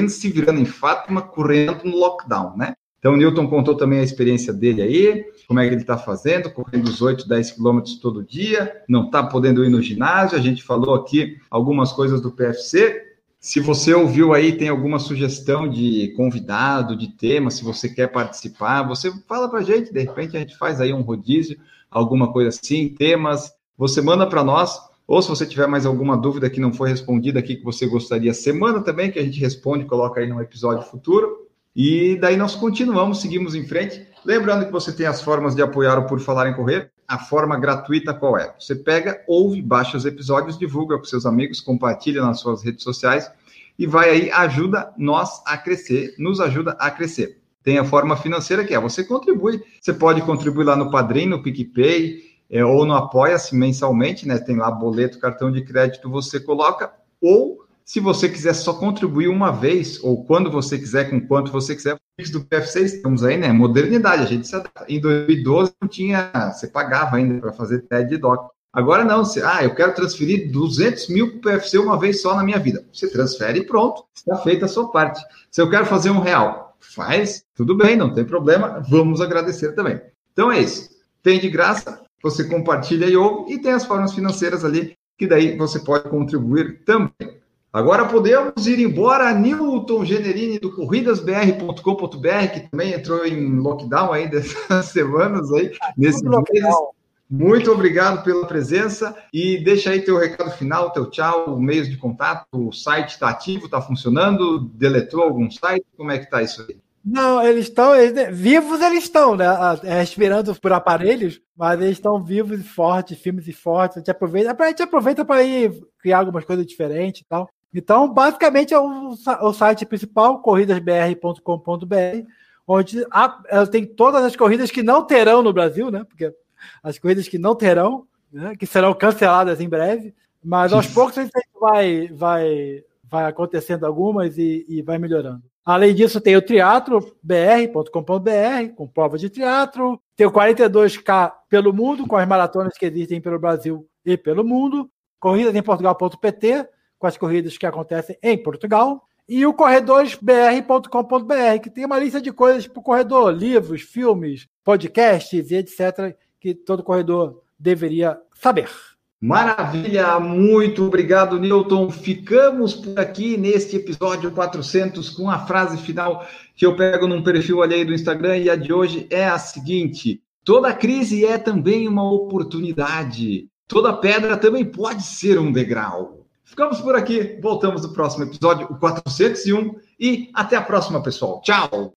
se virando em Fátima, correndo no lockdown, né? Então, o Newton contou também a experiência dele aí, como é que ele está fazendo, correndo os 8, 10 quilômetros todo dia, não está podendo ir no ginásio. A gente falou aqui algumas coisas do PFC. Se você ouviu aí, tem alguma sugestão de convidado, de tema, se você quer participar, você fala para a gente, de repente a gente faz aí um rodízio, alguma coisa assim, temas, você manda para nós, ou se você tiver mais alguma dúvida que não foi respondida aqui, que você gostaria, semana também, que a gente responde, coloca aí no episódio futuro. E daí nós continuamos, seguimos em frente. Lembrando que você tem as formas de apoiar o Por Falar em Correr. A forma gratuita qual é? Você pega, ouve, baixa os episódios, divulga para seus amigos, compartilha nas suas redes sociais e vai aí, ajuda nós a crescer, nos ajuda a crescer. Tem a forma financeira que é, você contribui, você pode contribuir lá no Padrim, no PicPay, é, ou no Apoia-se mensalmente, né? Tem lá boleto, cartão de crédito, você coloca, ou se você quiser só contribuir uma vez, ou quando você quiser, com quanto você quiser, do PFC estamos aí, né? Modernidade, a gente se adapta. Em 2012 não tinha, você pagava ainda para fazer TED Doc. Agora não, você, ah, eu quero transferir 200 mil para o PFC uma vez só na minha vida. Você transfere e pronto, está feita a sua parte. Se eu quero fazer um real, faz, tudo bem, não tem problema, vamos agradecer também. Então é isso. Tem de graça, você compartilha e ouve, e tem as formas financeiras ali, que daí você pode contribuir também. Agora podemos ir embora. Newton Generini do corridasbr.com.br, que também entrou em lockdown aí dessas (laughs) semanas aí, nesse meses. Muito obrigado pela presença e deixa aí teu recado final, teu tchau, meios de contato, o site está ativo, está funcionando, deletou algum site, como é que está isso aí? Não, eles estão vivos, eles estão, né? Respirando por aparelhos, mas eles estão vivos e fortes, firmes e fortes. A gente aproveita, a gente aproveita para ir criar algumas coisas diferentes e tal. Então, basicamente, é o, o site principal, corridasbr.com.br, onde há, tem todas as corridas que não terão no Brasil, né? Porque as corridas que não terão, né? que serão canceladas em breve, mas aos poucos a gente vai, vai, vai acontecendo algumas e, e vai melhorando. Além disso, tem o teatrobr.com.br, com prova de teatro, tem o 42K pelo mundo, com as maratonas que existem pelo Brasil e pelo mundo, corridasemportugal.pt, com as corridas que acontecem em Portugal, e o corredoresbr.com.br, que tem uma lista de coisas para o corredor, livros, filmes, podcasts e etc., que todo corredor deveria saber. Maravilha, muito obrigado, Newton. Ficamos por aqui neste episódio 400 com a frase final que eu pego num perfil alheio do Instagram e a de hoje é a seguinte: toda crise é também uma oportunidade. Toda pedra também pode ser um degrau. Ficamos por aqui. Voltamos no próximo episódio, o 401. E até a próxima, pessoal. Tchau!